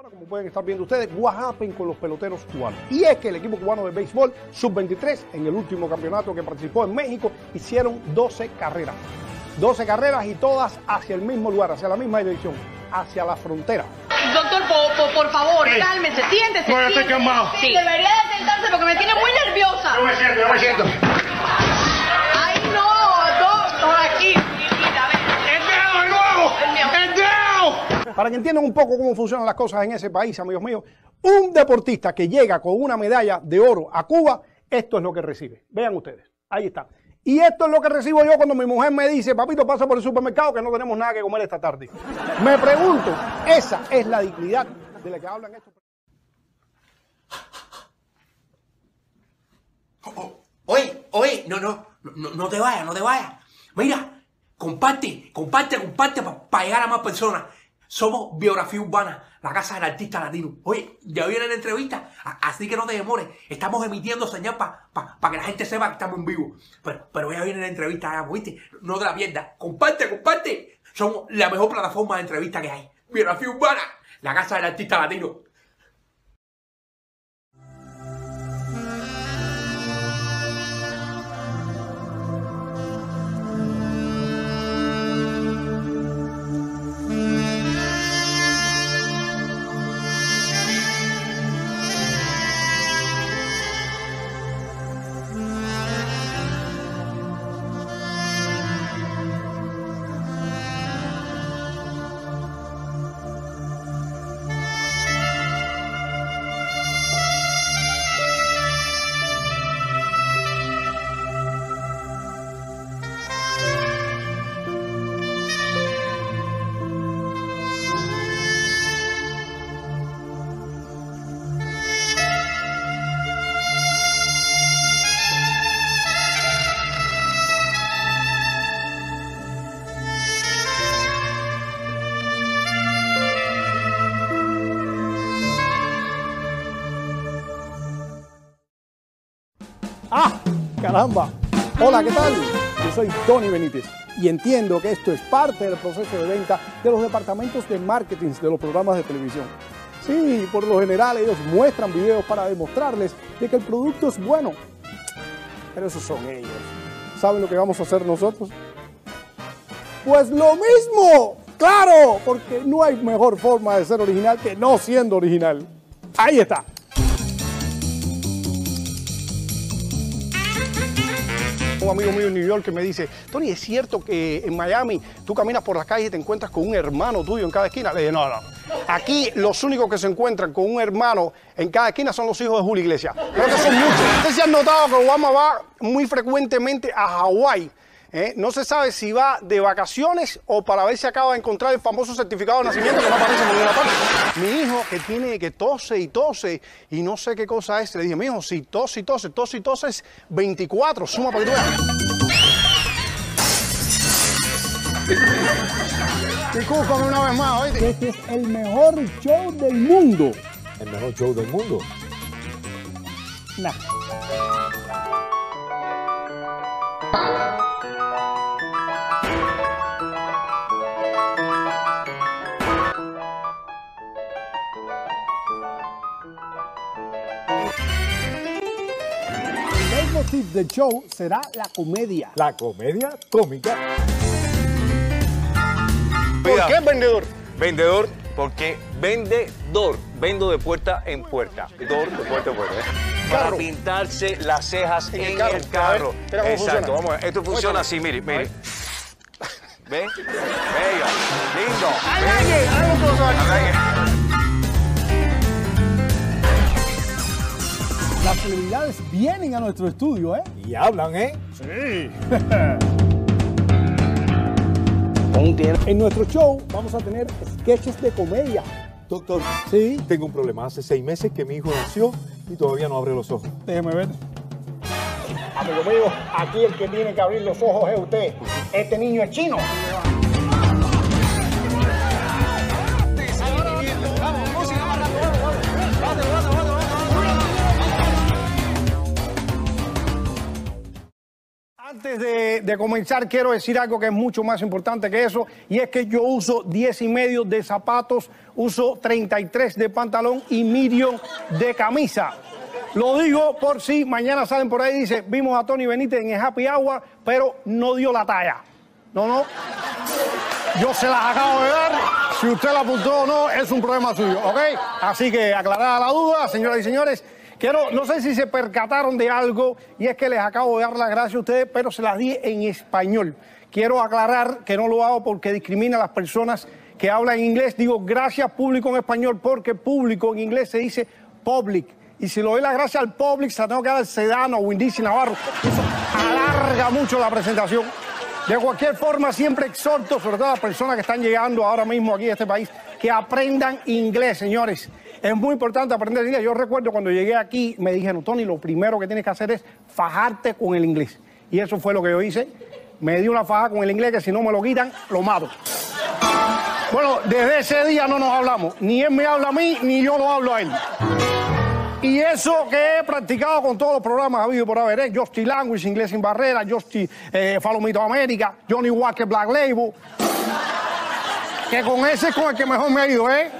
Ahora, como pueden estar viendo ustedes, what happened con los peloteros cubanos. Y es que el equipo cubano de béisbol sub-23, en el último campeonato que participó en México, hicieron 12 carreras. 12 carreras y todas hacia el mismo lugar, hacia la misma dirección, hacia la frontera. Doctor, por, por, por favor, cálmese, siéntese. No. Sí. Debería de sentarse porque me tiene muy nerviosa. Yo me siento, yo me siento. Para que entiendan un poco cómo funcionan las cosas en ese país, amigos míos, un deportista que llega con una medalla de oro a Cuba, esto es lo que recibe. Vean ustedes, ahí está. Y esto es lo que recibo yo cuando mi mujer me dice, papito, pasa por el supermercado que no tenemos nada que comer esta tarde. Me pregunto, esa es la dignidad de la que hablan estos. Oh, Oye, oye, no, no, no, no te vayas, no te vayas. Mira, comparte, comparte, comparte para llegar a más personas. Somos Biografía Urbana, la casa del artista latino. Oye, ya viene la entrevista, así que no te demores. Estamos emitiendo señal para que la gente sepa que estamos en vivo. Pero, pero ya viene la entrevista, ¿oíste? No te la pierdas. Comparte, comparte. Somos la mejor plataforma de entrevista que hay. Biografía Urbana, la casa del artista latino. ¡Caramba! Hola, ¿qué tal? Yo soy Tony Benítez y entiendo que esto es parte del proceso de venta de los departamentos de marketing de los programas de televisión. Sí, por lo general ellos muestran videos para demostrarles de que el producto es bueno. Pero esos son ellos. ¿Saben lo que vamos a hacer nosotros? Pues lo mismo, claro, porque no hay mejor forma de ser original que no siendo original. Ahí está. Un amigo mío en New York que me dice, Tony, ¿es cierto que en Miami tú caminas por las calles y te encuentras con un hermano tuyo en cada esquina? Le dije, no, no. Aquí los únicos que se encuentran con un hermano en cada esquina son los hijos de Julio Iglesias. Creo que son muchos. Ustedes se han notado que Obama va muy frecuentemente a Hawái. ¿Eh? No se sabe si va de vacaciones o para ver si acaba de encontrar el famoso certificado de nacimiento que no aparece por ninguna parte. Mi hijo que tiene que tose y tose y no sé qué cosa es, le dije, mi hijo, si tose y tose, tose y tose es 24, suma para que tú veas. Discúlpame una vez más, oíste. Este es el mejor show del mundo. El mejor show del mundo. Nah. El leitmotiv del show será la comedia. La comedia cómica. ¿Por qué vendedor? Vendedor, porque vendedor, vendo de puerta en puerta. Vendedor de puerta en puerta. ¿eh? Para Carro. pintarse las cejas En en, el carro. el carro. A ver, mira cómo Exacto, funciona. vamos a ver. Esto funciona así, mire, mire. ¿Ve? Bello, lindo. ¡Ay, ay, ay! Las celebridades vienen a nuestro estudio, ¿eh? Y hablan, ¿eh? En nuestro show vamos a tener sketches de comedia. Doctor, Sí, tengo un problema. Hace seis meses que mi hijo nació y todavía no abre los ojos. déjeme ver. Amigo mío, aquí el que tiene que abrir los ojos es usted. Este niño es chino. Antes de, comenzar, quiero decir algo que es mucho más importante que eso, y es que yo uso 10 y medio de zapatos, uso 33 de pantalón y medium de camisa. Lo digo por si mañana salen por ahí y dicen, vimos a Tony Benítez en el Happy Hour, pero no dio la talla. No, no. Yo se las acabo de dar. Si usted la apuntó o no, es un problema suyo, ¿ok? Así que aclarada la duda, señoras y señores. Quiero, no sé si se percataron de algo, y es que les acabo de dar las gracias a ustedes, pero se las di en español. Quiero aclarar que no lo hago porque discrimina a las personas que hablan inglés. Digo gracias público en español porque público en inglés se dice public. Y si le doy las gracias al public, se tengo que dar al Sedano o Indici Navarro. Eso alarga mucho la presentación. De cualquier forma, siempre exhorto, sobre todo a las personas que están llegando ahora mismo aquí a este país, que aprendan inglés, señores. Es muy importante aprender inglés. Yo recuerdo cuando llegué aquí, me dijeron, Tony, lo primero que tienes que hacer es fajarte con el inglés. Y eso fue lo que yo hice. Me di una faja con el inglés que si no me lo quitan, lo mato. Bueno, desde ese día no nos hablamos. Ni él me habla a mí, ni yo lo hablo a él. Y eso que he practicado con todos los programas habido por haber, ¿eh? Justy Language, Inglés sin Barrera, Justy eh, Follow Me to America, Johnny Walker Black Label. Que con ese es con el que mejor me ha ido, ¿eh?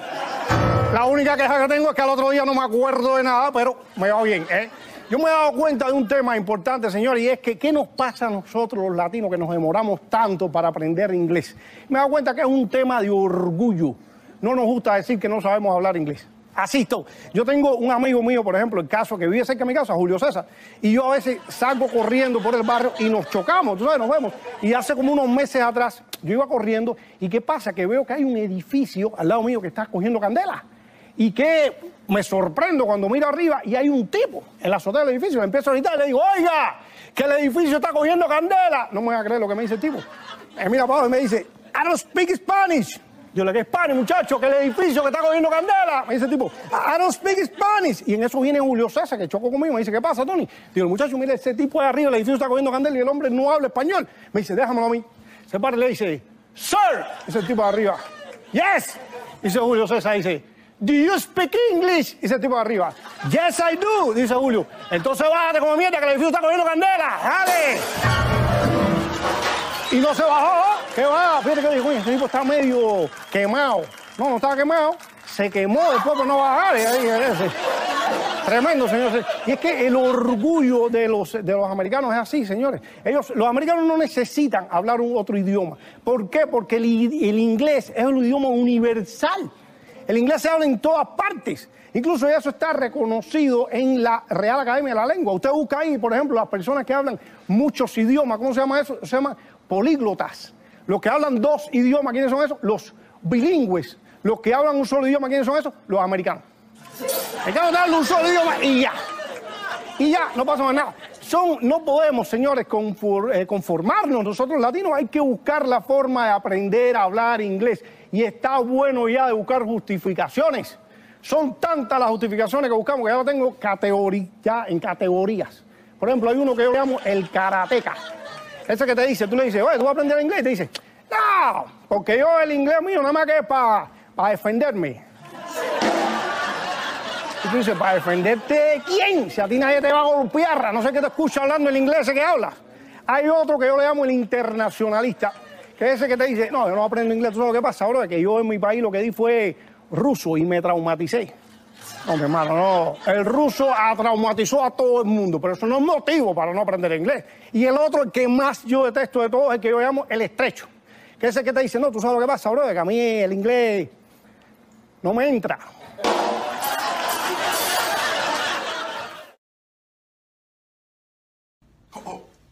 La única queja que tengo es que al otro día no me acuerdo de nada, pero me va bien, ¿eh? Yo me he dado cuenta de un tema importante, señor, y es que ¿qué nos pasa a nosotros los latinos que nos demoramos tanto para aprender inglés? Me he dado cuenta que es un tema de orgullo. No nos gusta decir que no sabemos hablar inglés. Así estoy. Yo tengo un amigo mío, por ejemplo, el caso que vive cerca de mi casa, Julio César, y yo a veces salgo corriendo por el barrio y nos chocamos, tú sabes, nos vemos. Y hace como unos meses atrás yo iba corriendo y ¿qué pasa? Que veo que hay un edificio al lado mío que está cogiendo candela. Y que me sorprendo cuando miro arriba y hay un tipo en la azotea del edificio. Me empiezo a gritar y le digo, oiga, que el edificio está cogiendo candela. No me voy a creer lo que me dice el tipo. Me mira abajo y me dice, I don't speak Spanish. Yo le digo, Spanish, muchacho, que el edificio que está cogiendo candela. Me dice el tipo, I don't speak Spanish. Y en eso viene Julio César, que chocó conmigo. Me dice, ¿qué pasa, Tony? Digo, muchacho, mire, ese tipo de arriba, el edificio está cogiendo candela y el hombre no habla español. Me dice, déjamelo a mí. Se para y le dice, Sir. El tipo de arriba, Yes. Dice Julio César, dice, Do you speak English? Dice el tipo de arriba. Yes, I do, dice Julio. Entonces bájate como mierda que el edificio está cogiendo candela. ¡Dale! Y no se bajó. ¿Qué va? Fíjate que dijo, "Uy, este tipo está medio quemado. No, no estaba quemado. Se quemó después por no bajar. Y ahí. Tremendo, señores. Y es que el orgullo de los, de los americanos es así, señores. Ellos, los americanos no necesitan hablar un otro idioma. ¿Por qué? Porque el, el inglés es un idioma universal. El inglés se habla en todas partes. Incluso eso está reconocido en la Real Academia de la Lengua. Usted busca ahí, por ejemplo, las personas que hablan muchos idiomas. ¿Cómo se llama eso? Se llama políglotas. Los que hablan dos idiomas, ¿quiénes son esos? Los bilingües. Los que hablan un solo idioma, ¿quiénes son esos? Los americanos. Hay que hablar un solo idioma y ya. Y ya, no pasa más nada. Son, no podemos, señores, eh, conformarnos. Nosotros latinos hay que buscar la forma de aprender a hablar inglés. Y está bueno ya de buscar justificaciones. Son tantas las justificaciones que buscamos que ya tengo ya en categorías. Por ejemplo, hay uno que yo llamo el karateca. Ese que te dice, tú le dices, oye, tú vas a aprender inglés. Y te dice, no, porque yo el inglés mío nada más que es para defenderme. ¿Para defenderte de quién? Si a ti nadie te va a golpear, a no sé qué te escucha hablando el inglés que habla. Hay otro que yo le llamo el internacionalista, que es ese que te dice, no, yo no aprendo inglés, tú sabes lo que pasa, bro, que yo en mi país lo que di fue ruso y me traumaticé. No, mi hermano, no. El ruso ah, traumatizó a todo el mundo, pero eso no es motivo para no aprender inglés. Y el otro, que más yo detesto de todos, es el que yo llamo el estrecho. Que es el que te dice, no, tú sabes lo que pasa, bro, que a mí el inglés no me entra.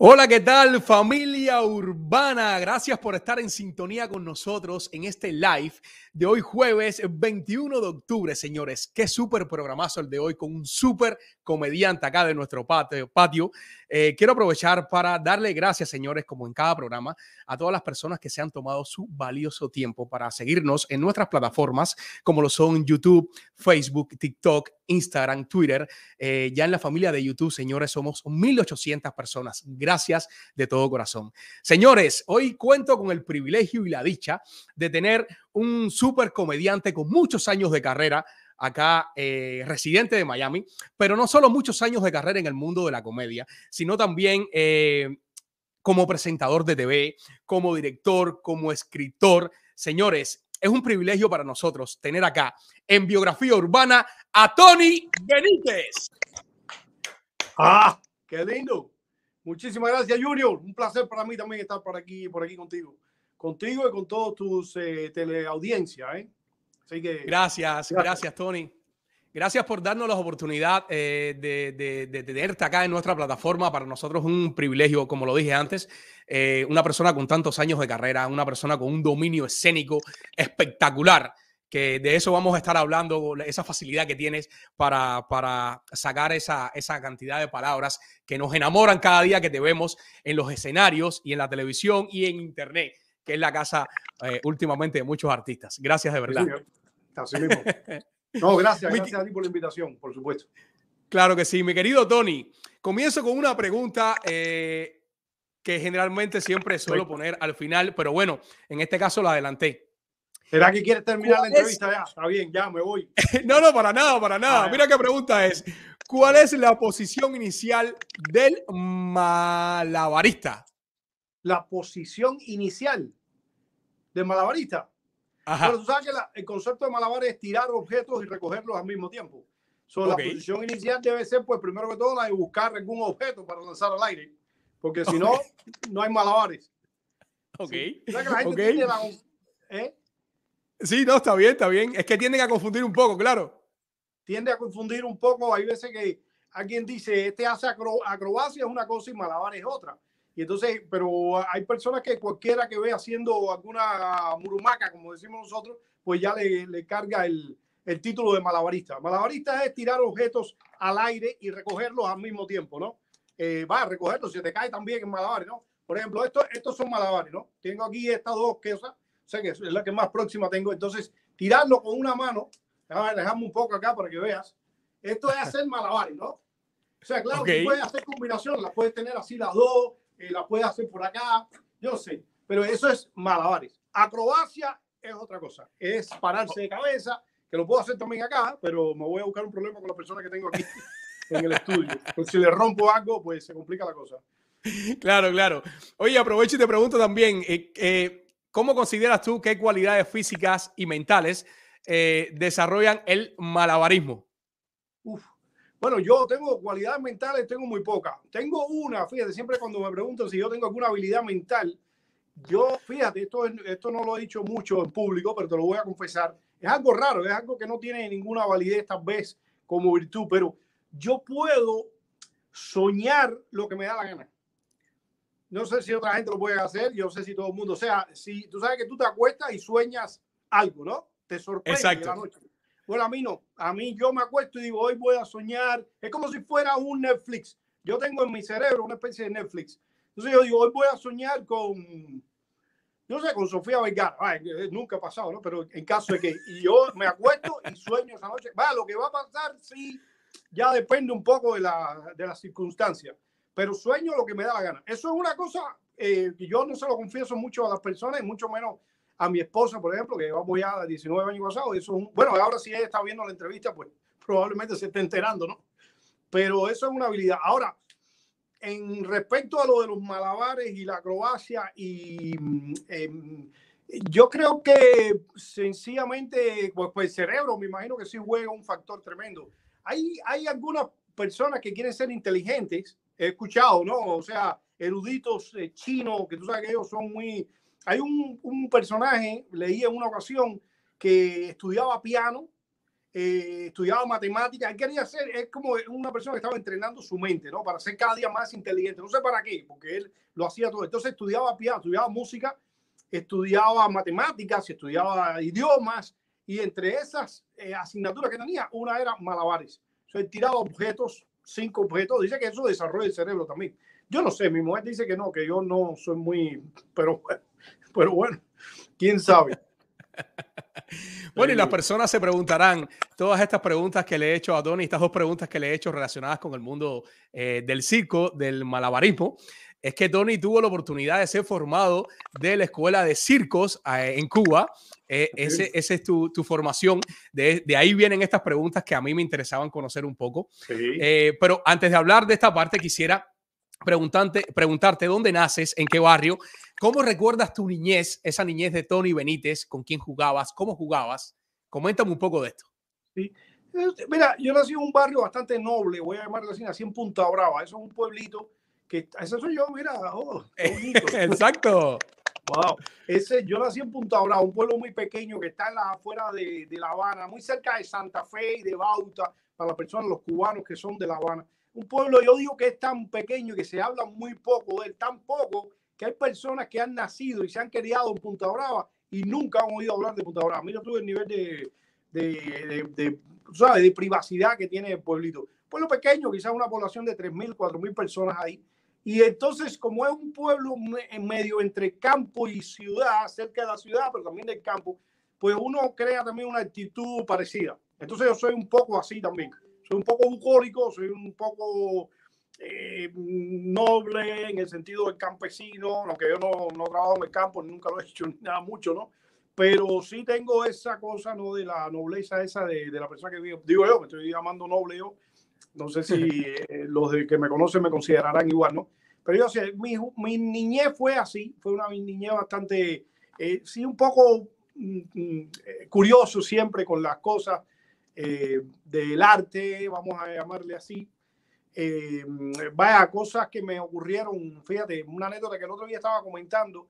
Hola, ¿qué tal familia urbana? Gracias por estar en sintonía con nosotros en este live de hoy jueves 21 de octubre, señores. Qué súper programazo el de hoy con un súper comediante acá de nuestro patio. Eh, quiero aprovechar para darle gracias, señores, como en cada programa, a todas las personas que se han tomado su valioso tiempo para seguirnos en nuestras plataformas, como lo son YouTube, Facebook, TikTok, Instagram, Twitter. Eh, ya en la familia de YouTube, señores, somos 1.800 personas. Gracias de todo corazón. Señores, hoy cuento con el privilegio y la dicha de tener un súper comediante con muchos años de carrera acá eh, residente de Miami, pero no solo muchos años de carrera en el mundo de la comedia, sino también eh, como presentador de TV, como director, como escritor. Señores, es un privilegio para nosotros tener acá en Biografía Urbana a Tony Benítez. Ah, qué lindo. Muchísimas gracias, Junior. Un placer para mí también estar por aquí, por aquí contigo. Contigo y con todos tus eh, teleaudiencias, ¿eh? Así que. Gracias, gracias, Tony. Gracias por darnos la oportunidad eh, de, de, tenerte acá en nuestra plataforma. Para nosotros es un privilegio, como lo dije antes, eh, una persona con tantos años de carrera, una persona con un dominio escénico espectacular, que de eso vamos a estar hablando, esa facilidad que tienes para, para sacar esa, esa cantidad de palabras que nos enamoran cada día que te vemos en los escenarios y en la televisión y en internet, que es la casa eh, últimamente de muchos artistas. Gracias de verdad. Así mismo. No, gracias, gracias a ti por la invitación, por supuesto. Claro que sí, mi querido Tony. Comienzo con una pregunta eh, que generalmente siempre suelo poner al final, pero bueno, en este caso la adelanté. ¿Será que quieres terminar la entrevista ya? Está bien, ya me voy. no, no, para nada, para nada. Ah, Mira qué pregunta es. ¿Cuál es la posición inicial del malabarista? La posición inicial del malabarista. Pero tú sabes que el concepto de malabar es tirar objetos y recogerlos al mismo tiempo. So, La posición inicial debe ser, pues, primero que todo, la de buscar algún objeto para lanzar al aire. Porque si no, no hay malabares. Ok. ¿Sí? que la gente tiene la, ¿eh? Sí, no, está bien, está bien. Es que tienden a confundir un poco, claro. Tiende a confundir un poco. Hay veces que alguien dice, este hace acrobacia es una cosa y malabar es otra. Y entonces, pero hay personas que cualquiera que ve haciendo alguna murumaca, como decimos nosotros, pues ya le, le carga el, el, título de malabarista. Malabarista es tirar objetos al aire y recogerlos al mismo tiempo, ¿no? Eh, va a recogerlos, si te cae también en malabares, ¿no? Por ejemplo, estos, estos son malabares, ¿no? Tengo aquí estas dos quesas, sé que es la que más próxima tengo. Entonces, tirarlo con una mano, dejamos un poco acá para que veas. Esto es hacer malabares, ¿no? O sea, claro, okay. puedes hacer combinación, las puedes tener así las dos, eh, la puede hacer por acá, yo sé, pero eso es malabares. Acrobacia es otra cosa, es pararse de cabeza, que lo puedo hacer también acá, pero me voy a buscar un problema con la persona que tengo aquí en el estudio. Pues si le rompo algo, pues se complica la cosa. Claro, claro. Oye, aprovecho y te pregunto también, eh, eh, ¿cómo consideras tú qué cualidades físicas y mentales eh, desarrollan el malabarismo? Uf, bueno, yo tengo cualidades mentales, tengo muy pocas. Tengo una, fíjate, siempre cuando me preguntan si yo tengo alguna habilidad mental, yo, fíjate, esto, esto no lo he dicho mucho en público, pero te lo voy a confesar. Es algo raro, es algo que no tiene ninguna validez tal vez como virtud, pero yo puedo soñar lo que me da la gana. No sé si otra gente lo puede hacer, yo no sé si todo el mundo, o sea, si tú sabes que tú te acuestas y sueñas algo, ¿no? Te sorprende Exacto. la noche. Bueno, a mí no. A mí yo me acuesto y digo, hoy voy a soñar. Es como si fuera un Netflix. Yo tengo en mi cerebro una especie de Netflix. Entonces yo digo, hoy voy a soñar con, no sé, con Sofía Vergara. Ay, nunca ha pasado, ¿no? Pero en caso de que y yo me acuesto y sueño esa noche, va, lo que va a pasar sí, ya depende un poco de, la, de las circunstancias. Pero sueño lo que me da la gana. Eso es una cosa eh, que yo no se lo confieso mucho a las personas, mucho menos a mi esposa, por ejemplo, que llevamos ya 19 años pasados. Eso es un, bueno, ahora si ella está viendo la entrevista, pues probablemente se esté enterando, ¿no? Pero eso es una habilidad. Ahora, en respecto a lo de los malabares y la acrobacia, y eh, yo creo que sencillamente, pues, pues, el cerebro, me imagino que sí juega un factor tremendo. Hay, hay algunas personas que quieren ser inteligentes, he escuchado, ¿no? O sea, eruditos eh, chinos, que tú sabes que ellos son muy hay un, un, personaje, leí en una ocasión, que estudiaba piano eh, estudiaba matemáticas, él quería ser, es como una persona que estaba entrenando su mente, ¿no? Para ser cada día más inteligente, no sé para qué, porque él lo hacía todo. Entonces estudiaba piano, estudiaba música, estudiaba matemáticas, estudiaba idiomas, y entre esas eh, asignaturas que tenía, una era malabares. O sea, él tiraba objetos, cinco objetos, dice que eso desarrolla el cerebro también. Yo no sé, mi mujer dice que no, que yo no soy muy, pero, pero bueno, quién sabe. Bueno, y las personas se preguntarán todas estas preguntas que le he hecho a Tony, estas dos preguntas que le he hecho relacionadas con el mundo eh, del circo, del malabarismo. Es que Tony tuvo la oportunidad de ser formado de la escuela de circos eh, en Cuba. Eh, ese, ese, es tu, tu formación. De, de, ahí vienen estas preguntas que a mí me interesaban conocer un poco. Sí. pero antes de hablar de esta parte, quisiera preguntarte, preguntarte dónde naces, en qué barrio, cómo recuerdas tu niñez, esa niñez de Tony Benítez, con quién jugabas, cómo jugabas. Coméntame un poco de esto. Sí. Mira, yo nací en un barrio bastante noble, voy a llamarlo así, nací en Punta Brava, eso es un pueblito que, ese soy yo, mira, oh, Exacto. Wow. Ese, yo nací en Punta Brava, un pueblo muy pequeño que está en la afuera de, de La Habana, muy cerca de Santa Fe y de Bauta, para las personas, los cubanos que son de La Habana un pueblo, yo digo que es tan pequeño que se habla muy poco de él, tan poco que hay personas que han nacido y se han criado en Punta Brava y nunca han oído hablar de Punta Brava. Mira tú el nivel de, de, de, de, ¿sabes? de privacidad que tiene el pueblito. Pueblo pequeño, quizás una población de 3.000, 4.000 personas ahí. Y entonces, como es un pueblo en medio entre campo y ciudad, cerca de la ciudad, pero también del campo, pues uno crea también una actitud parecida. Entonces yo soy un poco así también soy un poco bucólico, soy un poco eh, noble en el sentido del campesino, aunque yo no, no trabajo en el campo, nunca lo he hecho nada mucho, ¿no? Pero sí tengo esa cosa, ¿no? De la nobleza esa de, de la persona que vivo. Digo yo, me estoy llamando noble yo. No sé si eh, los de que me conocen me considerarán igual, ¿no? Pero yo sé, mi, mi niñez fue así, fue una niñez bastante, eh, sí, un poco mm, mm, curioso siempre con las cosas eh, del arte, vamos a llamarle así. Eh, vaya, cosas que me ocurrieron, fíjate, una anécdota que el otro día estaba comentando,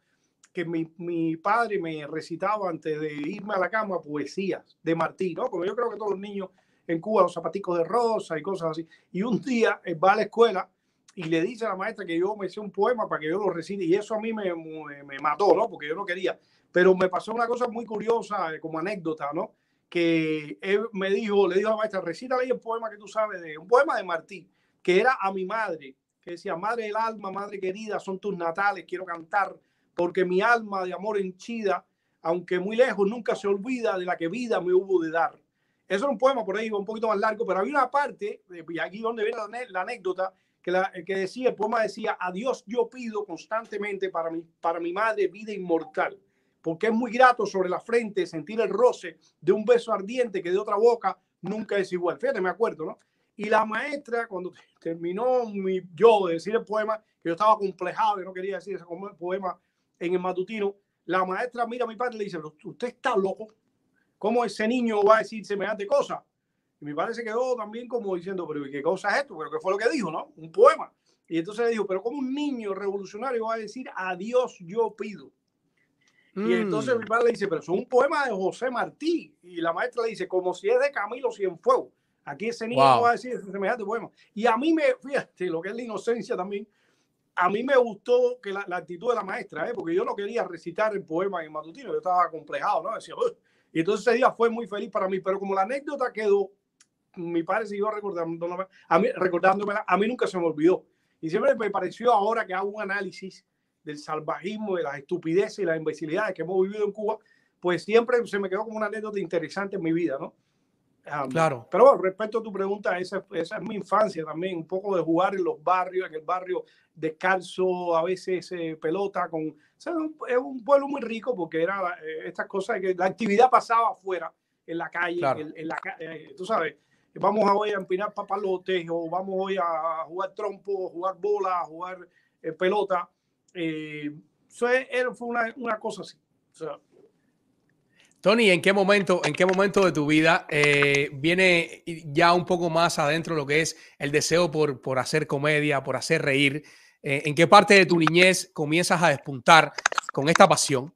que mi, mi, padre me recitaba antes de irme a la cama poesías de Martí, ¿no? Porque yo creo que todos los niños en Cuba, los zapaticos de rosa y cosas así. Y un día él va a la escuela y le dice a la maestra que yo me hice un poema para que yo lo recite y eso a mí me, me, me mató, ¿no? Porque yo no quería. Pero me pasó una cosa muy curiosa eh, como anécdota, ¿no? Que él me dijo, le dijo a maestra, recítale ahí el poema que tú sabes de un poema de Martí, que era a mi madre, que decía, madre del alma, madre querida, son tus natales, quiero cantar, porque mi alma de amor henchida, aunque muy lejos, nunca se olvida de la que vida me hubo de dar. Eso era un poema por ahí un poquito más largo, pero había una parte, y aquí donde viene la anécdota, que, la, que decía, el poema decía, a Dios yo pido constantemente para mi, para mi madre vida inmortal porque es muy grato sobre la frente sentir el roce de un beso ardiente que de otra boca nunca es igual. Fíjate, me acuerdo, ¿no? Y la maestra, cuando terminó mi, yo de decir el poema, que yo estaba complejado y no quería decir ese poema en el matutino, la maestra mira a mi padre y le dice, usted está loco, ¿cómo ese niño va a decir semejante cosa? Y mi padre se quedó también como diciendo, pero ¿qué cosa es esto? ¿Pero qué fue lo que dijo, no? Un poema. Y entonces le dijo, pero ¿cómo un niño revolucionario va a decir, a Dios yo pido? Y entonces mi padre le dice, pero es un poema de José Martí. Y la maestra le dice, como si es de Camilo Cienfuegos. Aquí ese niño wow. va a decir ese semejante poema. Y a mí me, fíjate, lo que es la inocencia también, a mí me gustó que la, la actitud de la maestra, ¿eh? porque yo no quería recitar el poema en matutino, yo estaba complejado, ¿no? Decía, Ugh". y entonces ese día fue muy feliz para mí, pero como la anécdota quedó, mi padre siguió recordándome, a mí, recordándomela, a mí nunca se me olvidó. Y siempre me pareció ahora que hago un análisis del salvajismo, de las estupideces y las imbecilidades que hemos vivido en Cuba, pues siempre se me quedó como una anécdota interesante en mi vida, ¿no? Um, claro. Pero bueno, respecto a tu pregunta, esa, esa, es mi infancia también, un poco de jugar en los barrios, en el barrio descalzo, a veces eh, pelota, con... O sea, es un pueblo muy rico porque era eh, estas cosas que la actividad pasaba afuera, en la calle, claro. en, en, la, eh, tú sabes, vamos hoy a empinar papalotes o vamos hoy a jugar trompo, jugar bola, jugar eh, pelota eh, fue, fue una, una, cosa así. O sea, Tony, ¿en qué momento, en qué momento de tu vida eh, viene ya un poco más adentro lo que es el deseo por, por hacer comedia, por hacer reír? Eh, ¿En qué parte de tu niñez comienzas a despuntar con esta pasión?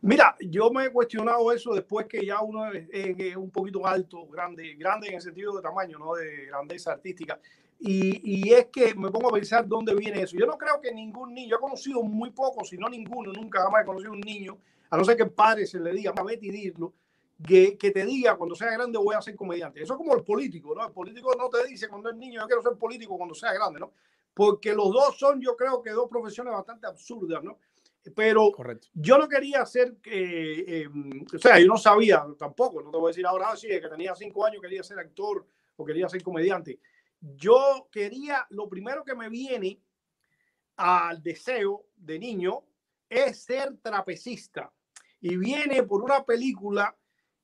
Mira, yo me he cuestionado eso después que ya uno es, es- es un poquito alto, grande, grande en el sentido de tamaño, no de grandeza artística. Y, y es que me pongo a pensar dónde viene eso. Yo no creo que ningún niño, yo he conocido muy pocos, si no ninguno, nunca jamás he conocido un niño, a no ser que el padre se le diga, "Mamá, vete y dilo, que, que te diga cuando sea grande voy a ser comediante. Eso es como el político, ¿no? El político no te dice cuando es niño, yo quiero ser político cuando sea grande, ¿no? Porque los dos son, yo creo que dos profesiones bastante absurdas, ¿no? Pero Correcto. yo no quería ser, eh, eh, o sea, yo no sabía tampoco, no te voy a decir ahora, ah, sí, que tenía cinco años quería ser actor o quería ser comediante. Yo quería, lo primero que me viene al deseo de niño es ser trapecista. Y viene por una película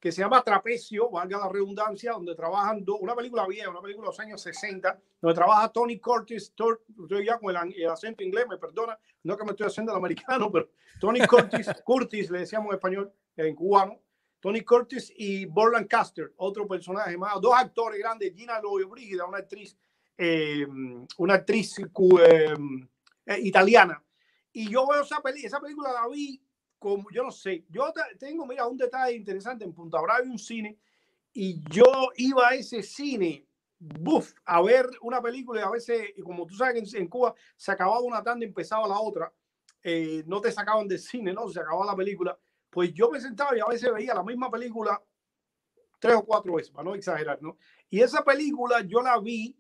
que se llama Trapecio, valga la redundancia, donde trabajan dos, una película vieja, una película de los años 60, donde trabaja Tony Curtis, estoy ya con el, el acento inglés, me perdona, no que me estoy haciendo el americano, pero Tony Curtis, Curtis le decíamos en español, en cubano, Tony Curtis y Bob Lancaster, otro personaje más, dos actores grandes, Gina Loyo Brígida, una actriz, eh, una actriz eh, eh, italiana. Y yo veo esa, peli esa película, la vi como, yo no sé, yo te- tengo, mira, un detalle interesante, en Punta Brava hay un cine y yo iba a ese cine, buf, a ver una película y a veces, como tú sabes en, en Cuba se acababa una tanda y empezaba la otra, eh, no te sacaban del cine, ¿no? Se acababa la película. Pues yo me sentaba y a veces veía la misma película tres o cuatro veces, para no exagerar, ¿no? Y esa película yo la vi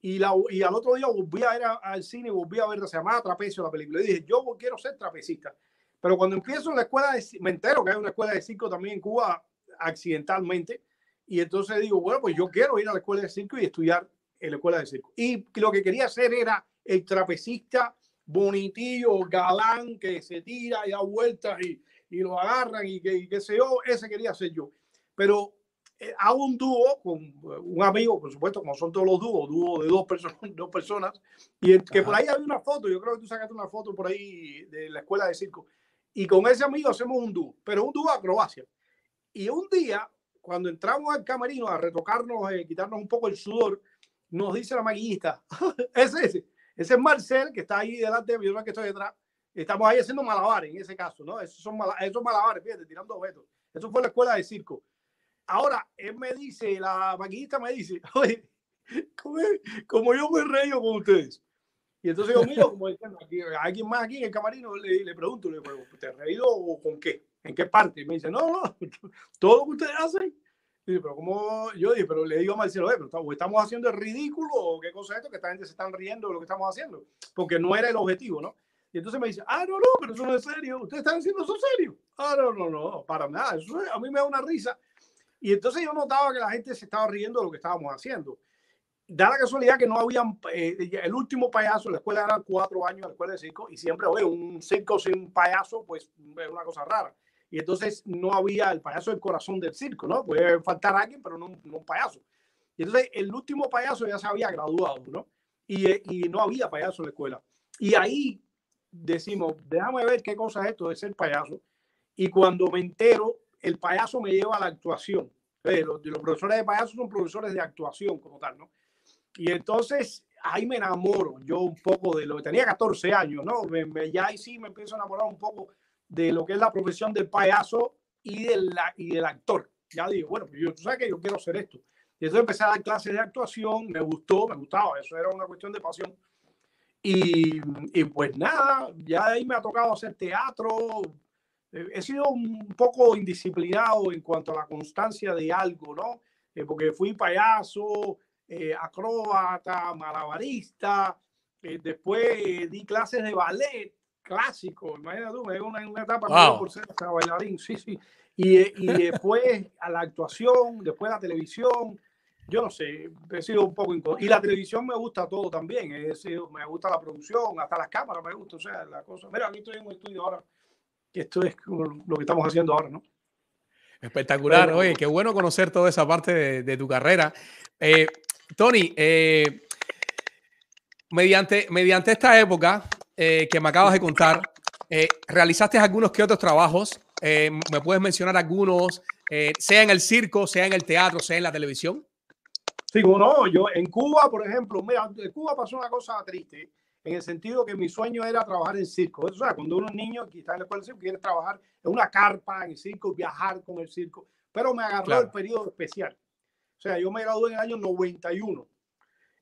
y, la, y al otro día volví a ir a- al cine, volví a ver, se llamaba Trapecio la película. Y dije, yo quiero ser trapecista. Pero cuando empiezo en la escuela, de, me entero que hay una escuela de circo también en Cuba accidentalmente. Y entonces digo, bueno, pues yo quiero ir a la escuela de circo y estudiar en la escuela de circo. Y lo que quería hacer era el trapecista bonitillo, galán, que se tira y da vueltas y, y lo agarran y que qué sé yo, ese quería ser yo. Pero eh, hago un dúo con eh, un amigo, por supuesto, como son todos los dúos, dúo de dos personas, dos personas, y el- que por ahí hay una foto, yo creo que tú sacaste una foto por ahí de la escuela de circo, y con ese amigo hacemos un dúo, pero un dúo acrobacia. Y un día, cuando entramos al camerino a retocarnos, eh, quitarnos un poco el sudor, nos dice la maquillista, ese, ese, ese es Marcel, que está ahí delante de mí, yo no que estoy detrás, estamos ahí haciendo malabares en ese caso, ¿no? Esos son esos malabares, fíjate, tirando objetos. Eso fue la escuela de circo. Ahora, él me dice, la maquillista me dice, oye, como, como yo me reyo con ustedes. Y entonces yo miro, como diciendo, alguien más aquí en el camarino, le, le pregunto, le digo, ¿te has reído o con qué? ¿En qué parte? Y me dice, no, no, todo lo que ustedes hacen. Y pero como yo dije, pero le digo a Marcelo, "Eh, pero estamos- estamos haciendo el ridículo o qué cosa es esto, que esta gente se están riendo de lo que estamos haciendo, porque no era el objetivo, ¿no? Y entonces me dice, ah, no, no, pero eso no es serio, ustedes están haciendo eso serio. Ah, no, no, no, para nada, eso es- a mí me da una risa. Y entonces yo notaba que la gente se estaba riendo de lo que estábamos haciendo. Da la casualidad que no habían, eh, el último payaso, en la escuela eran cuatro años, la escuela de circo, y siempre, oye, un circo sin payaso, pues es una cosa rara. Y entonces no había el payaso del corazón del circo, ¿no? Puede faltar alguien, pero no, no un payaso. Y entonces el último payaso ya se había graduado, ¿no? Y, eh, y no había payaso en la escuela. Y ahí decimos, déjame ver qué cosa es esto de ser payaso. Y cuando me entero, el payaso me lleva a la actuación. Eh, los, profesores de payaso son profesores de actuación como tal, ¿no? Y entonces ahí me enamoro yo un poco de lo que tenía 14 años, ¿no? Me, ya ahí sí me empiezo a enamorar un poco de lo que es la profesión del payaso y, del y del actor. Ya digo, bueno, pues yo, tú sabes que yo quiero hacer esto. Y entonces empecé a dar clases de actuación, me gustó, me gustaba, eso era una cuestión de pasión. Y, y pues nada, ya de ahí me ha tocado hacer teatro. Eh, He sido un poco indisciplinado en cuanto a la constancia de algo, ¿no? Eh, porque fui payaso, eh, acróbata, malabarista, eh, después di clases de ballet clásico, imagínate tú, me dio una, una etapa Wow. por ser bailarín, sí, sí. Y, eh, y después a la actuación, después la televisión, yo no sé, he sido un poco inco- Y la televisión me gusta todo también, he sido- me gusta la producción, hasta las cámaras me gusta, o sea, la cosa. Mira, aquí estoy en un estudio ahora, que esto es lo que estamos haciendo ahora, ¿no? Espectacular. Pero- Oye, qué bueno conocer toda esa parte de, de tu carrera. Eh, Tony, eh, mediante, mediante esta época eh, que me acabas de contar, eh, realizaste algunos que otros trabajos. Eh, ¿Me puedes mencionar algunos, sea en el circo, sea en el teatro, sea en la televisión? Como no, yo en Cuba, por ejemplo, mira, en Cuba pasó una cosa triste. en el sentido que mi sueño era trabajar en circo. O sea, cuando uno es niño que está en la escuela de circo, quiere trabajar en una carpa, en el circo, viajar con el circo. Pero me agarró Claro. el periodo especial. O sea, yo me gradué en el año 91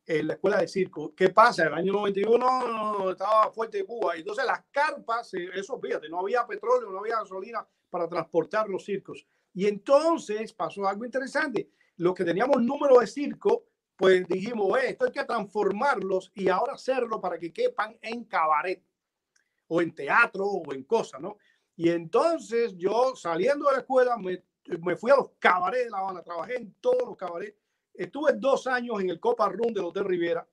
en la escuela de circo. ¿Qué pasa? El año 91 estaba fuerte Cuba. Entonces las carpas, eh, eso fíjate, no había petróleo, no había gasolina para transportar los circos. Y entonces pasó algo interesante. Los que teníamos número de circo, pues dijimos, "Eh, esto hay que transformarlos y ahora hacerlo para que quepan en cabaret o en teatro o en cosas, ¿no? Y entonces yo saliendo de la escuela me, me fui a los cabarets de La Habana, trabajé en todos los cabarets. Estuve dos años en el Copa Room del Hotel Rivera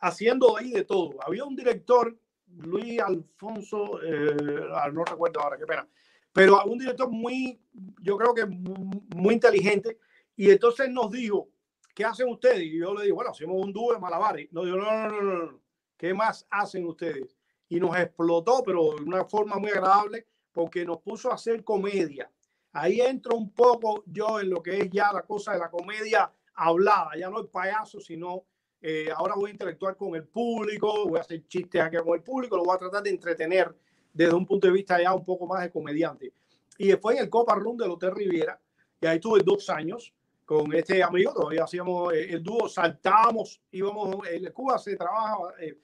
haciendo ahí de todo. Había un director, Luis Alfonso, eh, ah, no recuerdo ahora, qué pena, pero un director muy, yo creo que mu- muy inteligente. Y entonces nos dijo, ¿qué hacen ustedes? Y yo le digo, bueno, hacemos un dúo de malabares. No, no, no, no, no. ¿Qué más hacen ustedes? Y nos explotó, pero de una forma muy agradable, porque nos puso a hacer comedia. Ahí entro un poco yo en lo que es ya la cosa de la comedia hablada, ya no el payaso, sino eh, ahora voy a interactuar con el público, voy a hacer chistes aquí con el público, lo voy a tratar de entretener desde un punto de vista ya un poco más de comediante. Y fue en el Copa Room del Hotel Riviera, y ahí tuve dos años con este amigo, todavía hacíamos eh, el dúo, saltábamos, íbamos, en Cuba se trabaja, eh,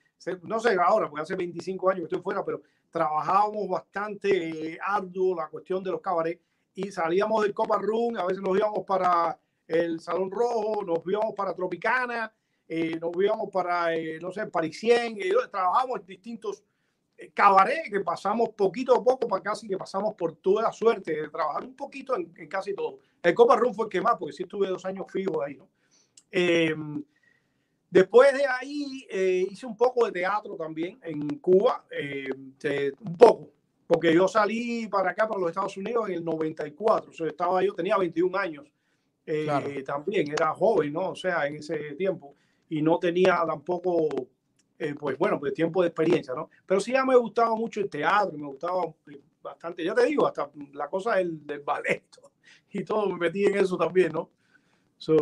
no sé ahora, porque hace 25 años que estoy fuera, pero trabajábamos bastante eh, arduo la cuestión de los cabarets y salíamos del Copa Room, a veces nos íbamos para el Salón Rojo, nos íbamos para Tropicana, eh, nos íbamos para, eh, no sé, Parisien, eh, trabajamos en distintos eh, cabarets que pasamos poquito a poco, para casi que pasamos por toda la suerte de trabajar un poquito en, en casi todo. El Copa Room fue el que más, porque sí estuve dos años fijos ahí, ¿no? Eh, Después de ahí eh, hice un poco de teatro también en Cuba, eh, te- un poco, porque yo salí para acá, para los Estados Unidos en el 94, o sea, estaba yo, tenía 21 años, eh, Claro. también era joven, ¿no? O sea, en ese tiempo, y no tenía tampoco, eh, pues bueno, pues tiempo de experiencia, ¿no? Pero sí ya me gustaba mucho el teatro, me gustaba eh, bastante, ya te digo, hasta la cosa del, del ballet y todo, me metí en eso también, ¿no? So,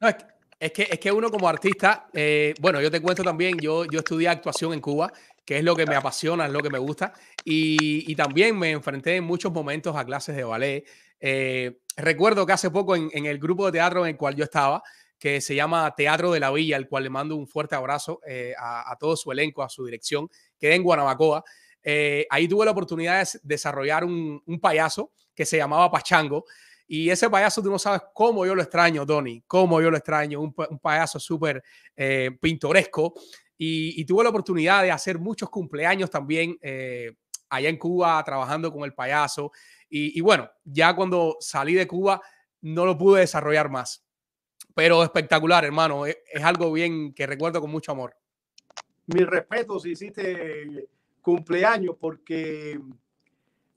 No, es, que- es que, es que uno como artista, eh, bueno, yo te cuento también, yo, yo estudié actuación en Cuba, que es lo que me apasiona, es lo que me gusta, y, y también me enfrenté en muchos momentos a clases de ballet. Eh, recuerdo que hace poco en, en el grupo de teatro en el cual yo estaba, que se llama Teatro de la Villa, al cual le mando un fuerte abrazo eh, a, a todo su elenco, a su dirección, que en Guanabacoa. Eh, ahí tuve la oportunidad de desarrollar un, un payaso que se llamaba Pachango, y ese payaso, tú no sabes cómo yo lo extraño, Tony, cómo yo lo extraño, un, un payaso súper eh, pintoresco. Y, y tuve la oportunidad de hacer muchos cumpleaños también eh, allá en Cuba, trabajando con el payaso. Y, y bueno, ya cuando salí de Cuba, no lo pude desarrollar más. Pero espectacular, hermano. Es, es algo bien que recuerdo con mucho amor. mi respeto si hiciste cumpleaños, porque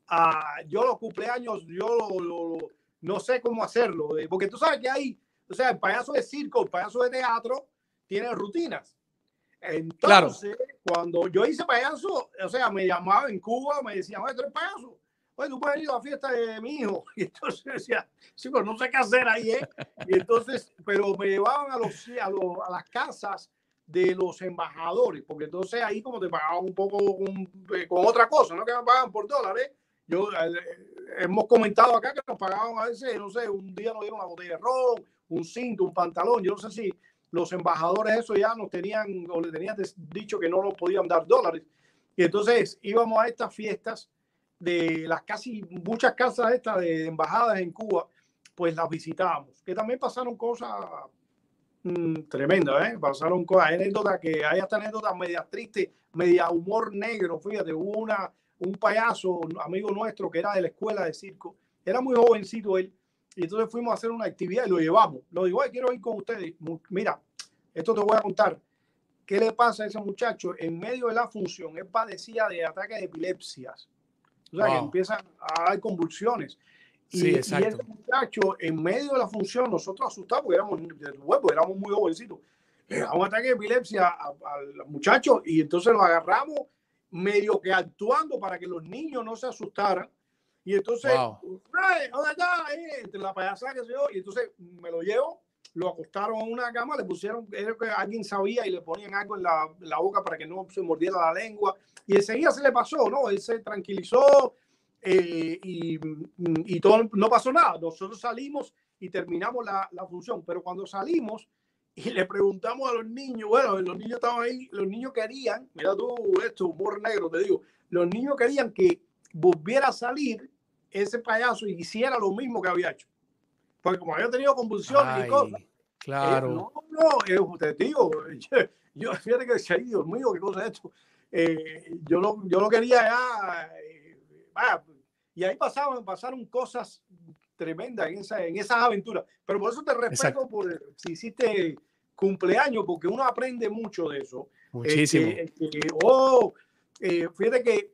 ah, yo los cumpleaños, yo lo- lo- no sé cómo hacerlo, eh, porque tú sabes que hay, o sea, el payaso de circo, el payaso de teatro, tiene rutinas. Entonces, cuando yo hice payaso, o sea, me llamaba en Cuba, me decían, oye, tú eres payaso, oye, tú puedes ir a la fiesta de mi hijo. Y entonces decía, sí, pero no sé qué hacer ahí, ¿eh? Y entonces, pero me llevaban a, los, a, los- a las casas de los embajadores, porque entonces ahí como te pagaban un poco con, eh, con otra cosa, no que me pagaban por dólares. Yo eh, hemos comentado acá que nos pagaban a veces, no sé, un día nos dieron una botella de ron, un cinto, un pantalón. Yo no sé si los embajadores eso ya nos tenían o le tenían dicho que no nos podían dar dólares. Y entonces íbamos a estas fiestas de las casi muchas casas estas de embajadas en Cuba, pues las visitábamos. Que también pasaron cosas mm, tremendas, ¿eh? Pasaron cosas, anécdotas que hay hasta anécdotas media tristes, media humor negro. Fíjate, hubo una, un payaso, amigo nuestro que era de la escuela de circo, era muy jovencito él, y entonces fuimos a hacer una actividad y lo llevamos. Lo digo, "Ay, quiero ir con ustedes. Mira, esto te voy a contar. ¿Qué le pasa a ese muchacho? En medio de la función, él padecía de ataques de epilepsias. O sea, que Wow. empiezan a dar convulsiones. Y, Sí, y exacto. ese muchacho, en medio de la función, nosotros asustados, porque éramos, bueno, éramos muy jovencitos, le da un ataque de epilepsia al muchacho y entonces lo agarramos medio que actuando para que los niños no se asustaran. Y entonces, Wow. "Ay, ¿dónde está? Entre la payasada que se yo, y entonces me lo llevo lo acostaron en una cama, le pusieron, era que alguien sabía y le ponían algo en la, en la boca para que no se mordiera la lengua. Y enseguida se le pasó, ¿no? Él se tranquilizó eh, y, y todo, no pasó nada. Nosotros salimos y terminamos la, la función, pero cuando salimos y le preguntamos a los niños, bueno, los niños estaban ahí, los niños querían, mira tú esto, humor negro, te digo, los niños querían que volviera a salir ese payaso y hiciera lo mismo que había hecho. Porque como había tenido convulsiones Ay, y cosas, claro. eh, no, no, eh, te digo, yo, fíjate que decía, "Ay, Dios mío, qué cosa es esto. Eh, yo, lo, yo lo quería ya, eh, vaya, y ahí pasaban, pasaron cosas tremendas en, esa, en esas aventuras. Pero por eso te respeto Exacto. por eh, si hiciste cumpleaños, porque uno aprende mucho de eso. Muchísimo. Este, este, oh, eh, fíjate que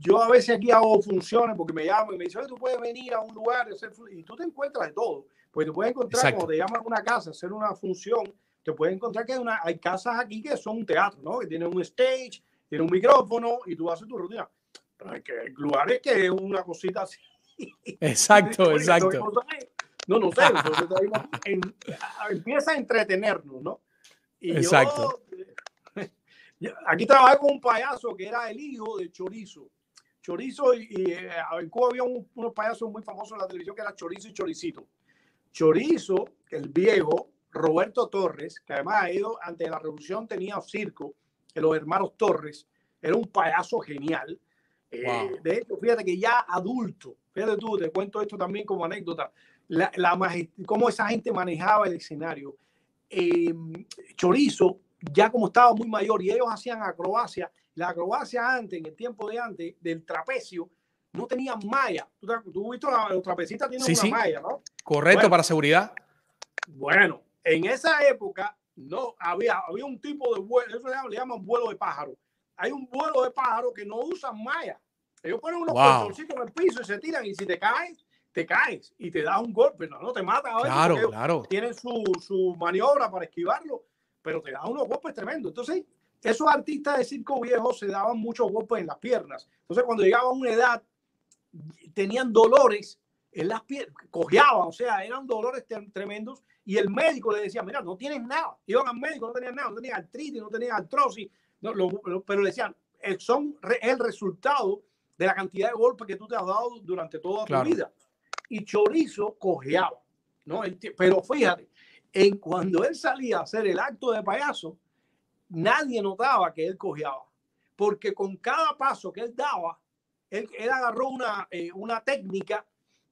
yo a veces aquí hago funciones porque me llaman y me dicen, "Oye, tú puedes venir a un lugar y, hacer fu-", y tú te encuentras de todo. Pues te puedes encontrar Exacto. cuando te llaman a una casa hacer una función, te puedes encontrar que hay, una, hay casas aquí que son un teatro, ¿no? Que tienen un stage, tienen un micrófono y tú haces tu rutina. Pero hay, que, hay lugares que es una cosita así. Exacto, exacto. No, no, sé. entonces en- empieza a entretenernos, ¿no? Y Exacto. yo- aquí trabajé con un payaso que era el hijo de Chorizo. Chorizo y, y, eh, en Cuba había un- unos payasos muy famosos en la televisión que era Chorizo y Choricito. Chorizo, el viejo, Roberto Torres, que además ha ido ante la revolución, tenía circo, que los hermanos Torres, era un payaso genial. Eh, Wow. de hecho, fíjate que ya adulto, fíjate tú, te cuento esto también como anécdota, la, la cómo esa gente manejaba el escenario. Eh, Chorizo, ya como estaba muy mayor y ellos hacían acrobacia, la acrobacia antes, en el tiempo de antes, del trapecio, no tenían malla. Tú, tú visto, la, los trapecistas tienen Sí, una sí. malla, ¿no? Correcto Bueno. para seguridad. Bueno, en esa época no había, había un tipo de vuelo, eso le llaman vuelo de pájaro. Hay un vuelo de pájaro que no usan malla. Ellos ponen unos Wow. en el piso y se tiran y si te caes, te caes y te das un golpe, no, no te mata. a Claro, claro. Tienen su, su maniobra para esquivarlo, pero te da unos golpes tremendos. Entonces, esos artistas de circo viejo se daban muchos golpes en las piernas. Entonces, cuando llegaban a una edad, tenían dolores en las piernas, cojeaban, o sea, eran dolores tre- tremendos. Y el médico le decía, mira, no tienes nada. Iban al médico, no tenían nada, no tenían artritis, no tenían artrosis, no, lo- lo- pero le decían, "Eh, son re- el resultado de la cantidad de golpes que tú te has dado durante toda Claro. tu vida. Y Chorizo cojeaba, ¿no? Pero fíjate, en cuando él salía a hacer el acto de payaso, nadie notaba que él cojeaba, porque con cada paso que él daba, él, él agarró una, eh, una técnica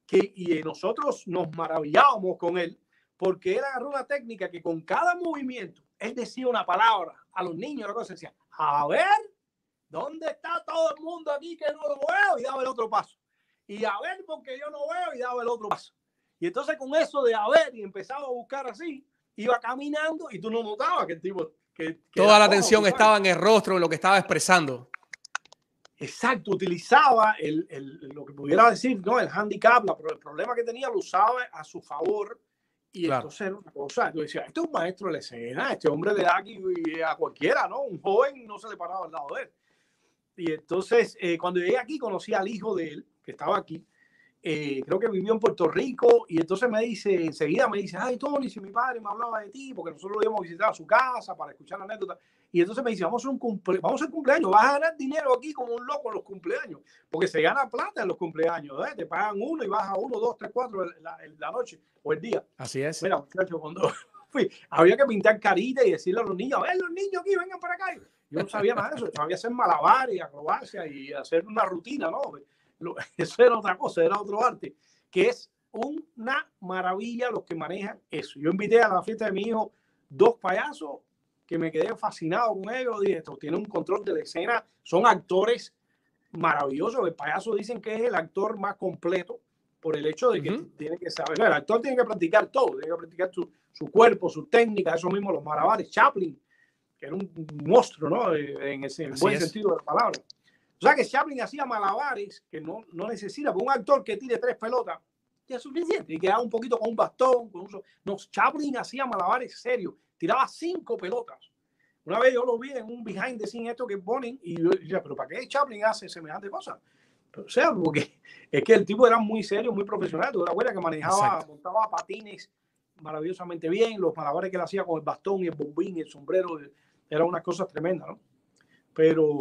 que y eh, nosotros nos maravillábamos con él, porque él agarró una técnica que con cada movimiento, él decía una palabra a los niños, la cosa decía, a ver, ¿dónde está todo el mundo aquí que no lo veo? Y daba el otro paso. Y a ver, porque yo no veo, y daba el otro paso. Y entonces con eso de a ver, y empezaba a buscar así, iba caminando y tú no notabas que el tipo... Que, que Toda la atención estaba en el rostro, en lo que estaba expresando. Exacto, utilizaba el, el- lo que pudiera decir, ¿no? El handicap, la, el problema que tenía lo usaba a su favor. Y Claro. entonces era una cosa, yo decía, este es un maestro de la escena, este hombre le da aquí a cualquiera, ¿no? Un joven no se le paraba al lado de él. Y entonces, eh, cuando llegué aquí, conocí al hijo de él, que estaba aquí, eh, creo que vivió en Puerto Rico, y entonces me dice, enseguida me dice, ay, Tony, si mi padre me hablaba de ti, porque nosotros lo íbamos a visitar a su casa para escuchar anécdotas. Y entonces me dice, vamos a un cumple vamos a hacer cumpleaños, vas a ganar dinero aquí como un loco en los cumpleaños, porque se gana plata en los cumpleaños, ¿eh? te pagan uno y vas a uno, dos, tres, cuatro en la, en la noche o el día. Así es. Mira, muchachos, cuando fui, había que pintar carita y decirle a los niños, a ver, los niños aquí, vengan para acá. Yo no sabía nada de eso, sabía hacer malabar y acrobacia y hacer una rutina, ¿no? Eso era otra cosa, era otro arte, que es una maravilla los que manejan eso. Yo invité a la fiesta de mi hijo dos payasos que me quedé fascinado con ellos. Dije, tienen un control de la escena, son actores maravillosos. El payaso dicen que es el actor más completo por el hecho de que tiene que saber. El actor tiene que practicar todo, tiene que practicar su, su cuerpo, su técnica, eso mismo, los malabares. Chaplin, que era un monstruo, ¿no? Eh, En ese en buen es. sentido de la palabra. O sea que Chaplin hacía malabares que no, no necesita, porque un actor que tire tres pelotas ya es suficiente y quedaba un poquito con un bastón. Con un No, Chaplin hacía malabares serios, tiraba cinco pelotas. Una vez yo lo vi en un behind the scenes esto que ponen y yo decía, pero ¿para qué Chaplin hace semejante cosa? Pero, o sea, porque es que el tipo era muy serio, muy profesional. Tú te acuerdas que manejaba, Exacto. montaba patines maravillosamente bien. Los malabares que él hacía con el bastón y el bombín y el sombrero eran unas cosas tremendas, ¿no? Pero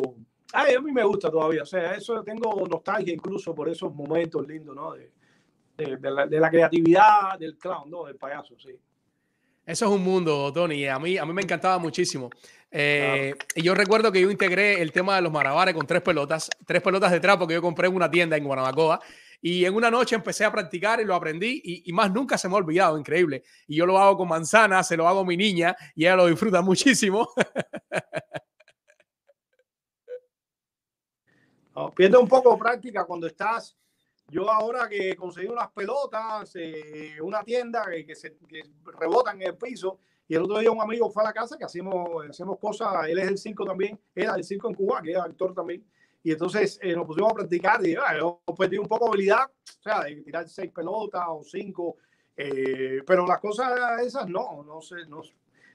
ay, a mí me gusta todavía. O sea, eso tengo nostalgia incluso por esos momentos lindos, ¿no? De, de- de la, de la creatividad del clown, ¿no? Del payaso, sí. Eso es un mundo, Tony. y A mí, a mí me encantaba muchísimo. Eh, Y yo recuerdo que yo integré el tema de los malabares con tres pelotas, tres pelotas de trapo que yo compré en una tienda en Guanabacoa. Y en una noche empecé a practicar y lo aprendí y, y más nunca se me ha olvidado, increíble. Y yo lo hago con manzana, se lo hago a mi niña y ella lo disfruta muchísimo. No, pierde un poco de práctica cuando estás. Yo ahora que conseguí unas pelotas, eh, una tienda que, que se que rebotan en el piso, y el otro día un amigo fue a la casa que hacemos, hacemos cosas, él es del circo también, era del circo en Cuba, que es actor también, y entonces eh, nos pusimos a practicar y ah, yo perdí un poco de habilidad, o sea, de tirar seis pelotas o cinco, eh, pero las cosas esas no, no sé, no,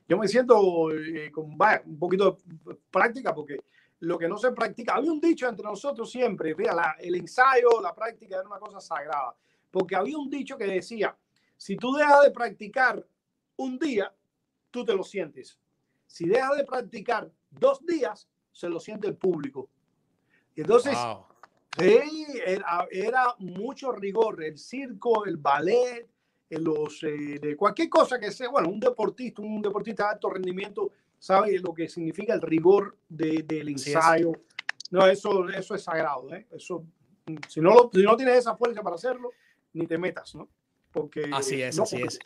yo me siento eh, con vaya, un poquito de práctica porque lo que no se practica. Había un dicho entre nosotros siempre, mira, la- el ensayo, la práctica era una cosa sagrada, porque había un dicho que decía, si tú dejas de practicar un día, tú te lo sientes. Si dejas de practicar dos días, se lo siente el público. Y entonces, Wow. Sí, era, era mucho rigor, el circo, el ballet, en los, eh, de cualquier cosa que sea, bueno, un deportista, un deportista de alto rendimiento, sabe lo que significa el rigor de- del ensayo. No, eso, eso es sagrado, ¿eh? Eso, si no, lo- si no tienes esa fuerza para hacerlo, ni te metas, ¿no? Porque Así es, no, así es.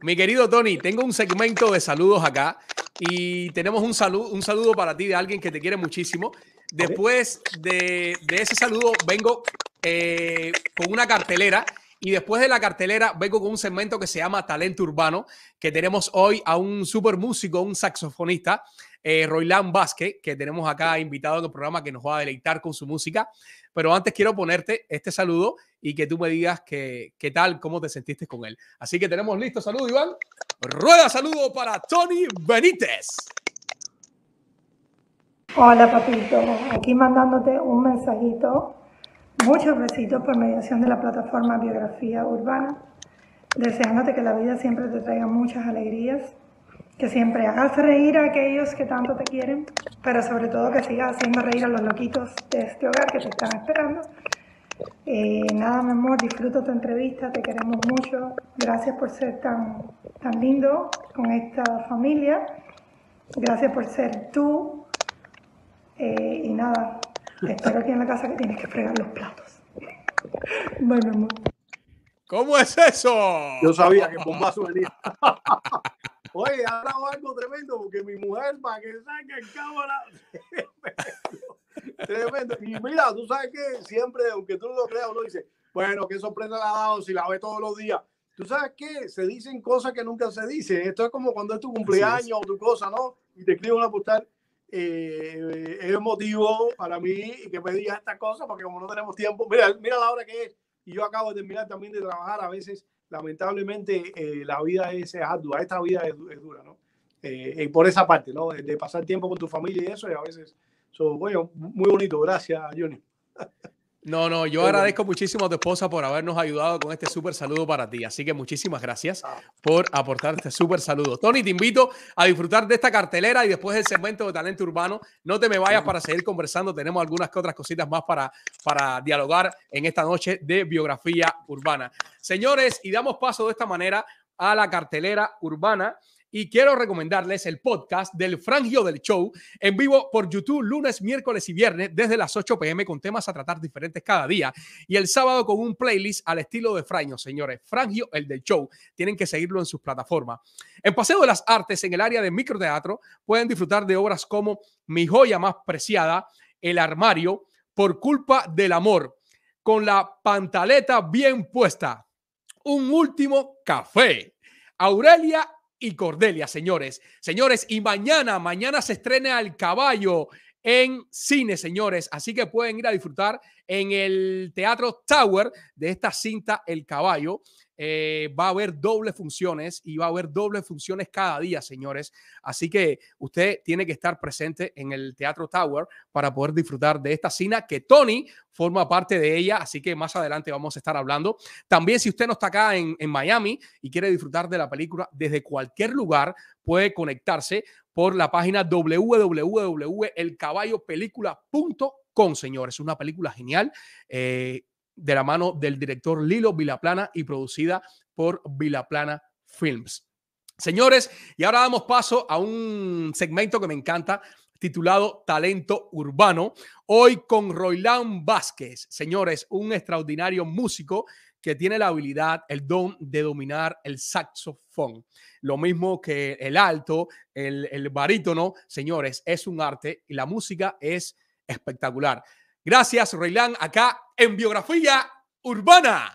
mi querido Tony, tengo un segmento de saludos acá y tenemos un saludo, un saludo para ti de alguien que te quiere muchísimo. Después de, de ese saludo vengo eh, con una cartelera y después de la cartelera vengo con un segmento que se llama Talento Urbano, que tenemos hoy a un super músico, un saxofonista, eh, Roilán Vázquez, que tenemos acá invitado en el programa que nos va a deleitar con su música. Pero antes quiero ponerte este saludo y que tú me digas que- qué tal, cómo te sentiste con él. Así que tenemos listo saludo, Iván. Rueda saludo para Tony Benítez. Hola papito, aquí mandándote un mensajito. Muchos besitos por mediación de la plataforma Biografía Urbana. Deseándote que la vida siempre te traiga muchas alegrías, que siempre hagas reír a aquellos que tanto te quieren, pero sobre todo que sigas haciendo reír a los loquitos de este hogar que te están esperando. Eh, nada, mi amor, disfruto tu entrevista, te queremos mucho. Gracias por ser tan, tan lindo con esta familia. Gracias por ser tú. Eh, y nada, espero aquí en la casa que tienes que fregar los platos. Bye, mi amor. ¿Cómo es eso? Yo sabía que el bombazo venía. Oye, ha dado algo tremendo porque mi mujer, para que saque en cámara. tremendo. Y mira, tú sabes que siempre, aunque tú no lo creas, uno dice, bueno, qué sorpresa le ha dado si la ve todos los días. Tú sabes que se dicen cosas que nunca se dicen. Esto es como cuando es tu cumpleaños o tu cosa, ¿no? Y te escriben una postal. Eh, es emotivo para mí que me digas esta cosa porque como no tenemos tiempo, mira, mira la hora que es y yo acabo de terminar también de trabajar a veces lamentablemente eh, la vida es, ardua, esta vida es, es dura, ¿no? Eh, y por esa parte, ¿no? De, de pasar tiempo con tu familia y eso, y a veces, so, bueno, muy bonito, gracias, Johnny. No, no, yo agradezco muchísimo a tu esposa por habernos ayudado con este súper saludo para ti. Así que muchísimas gracias por aportar este súper saludo. Tony, te invito a disfrutar de esta cartelera y después del segmento de talento urbano. No te me vayas para seguir conversando. Tenemos algunas que otras cositas más para, para dialogar en esta noche de biografía urbana. Señores, y damos paso de esta manera a la cartelera urbana. Y quiero recomendarles el podcast del Frangio del Show en vivo por YouTube lunes, miércoles y viernes desde las 8 pm con temas a tratar diferentes cada día. Y el sábado con un playlist al estilo de Fraño, señores. Frangio, el del show. Tienen que seguirlo en sus plataformas. En Paseo de las Artes, en el área de microteatro, pueden disfrutar de obras como Mi joya más preciada, El armario, Por culpa del amor, con la pantaleta bien puesta. Un último café. Aurelia y Cordelia, señores. Señores, y mañana, mañana se estrena El Caballo en cine, señores. Así que pueden ir a disfrutar en el Teatro Tower de esta cinta El Caballo. Eh, va a haber dobles funciones y va a haber dobles funciones cada día, señores. Así que usted tiene que estar presente en el Teatro Tower para poder disfrutar de esta cena que Tony forma parte de ella. Así que más adelante vamos a estar hablando. También si usted no está acá en, en Miami y quiere disfrutar de la película desde cualquier lugar, puede conectarse por la página www.elcaballopelícula.com, señores. Una película genial. Eh, de la mano del director Lilo Vilaplana y producida por Vilaplana Films. Señores, y ahora damos paso a un segmento que me encanta titulado Talento Urbano. Hoy con Roilán Vázquez. Señores, un extraordinario músico que tiene la habilidad, el don de dominar el saxofón. Lo mismo que el alto, el, el barítono. Señores, es un arte y la música es espectacular. Gracias, Roilán, acá en Biografía Urbana.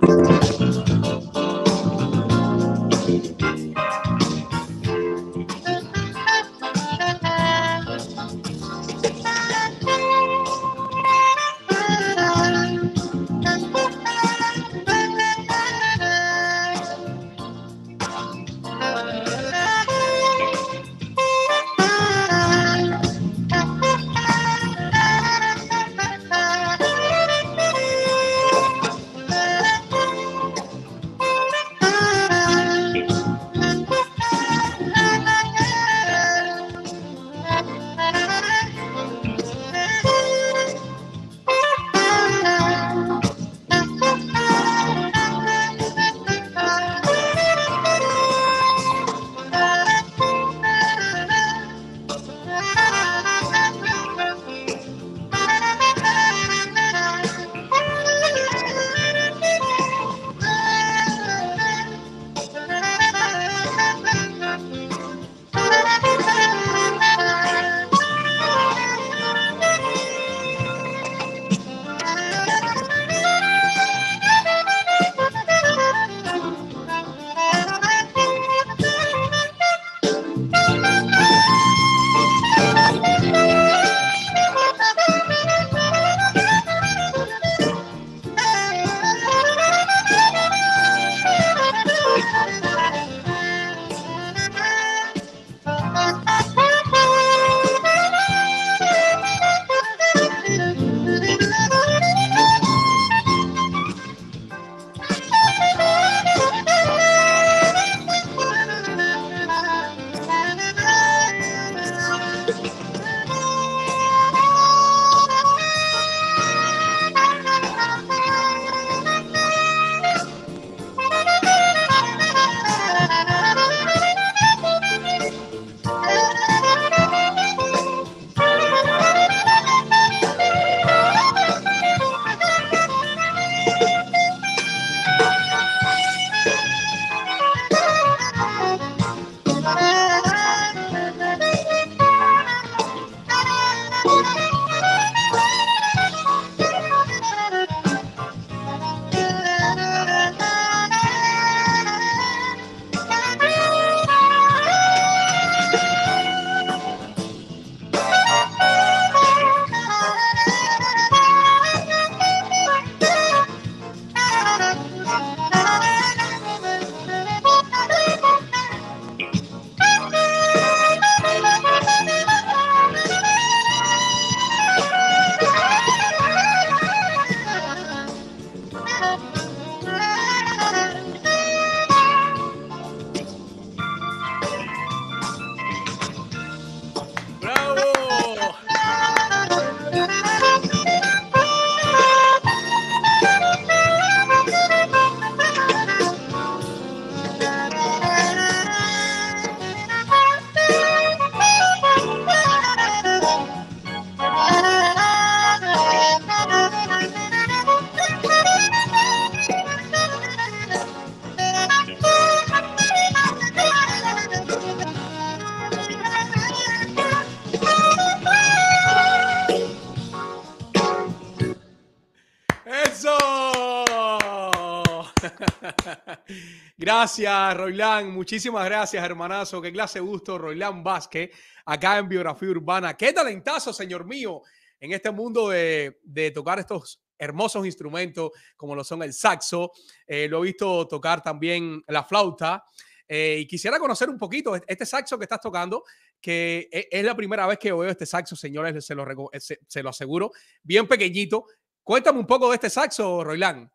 Gracias, Roilán. Muchísimas gracias, hermanazo. Qué clase de gusto, Roilán Vázquez, acá en Biografía Urbana. Qué talentazo, señor mío, en este mundo de, de tocar estos hermosos instrumentos como lo son el saxo. Eh, lo he visto tocar también la flauta. Eh, y quisiera conocer un poquito este saxo que estás tocando, que e, es la primera vez que veo este saxo, señores, se lo, se, se lo aseguro, bien pequeñito. Cuéntame un poco de este saxo, Roilán.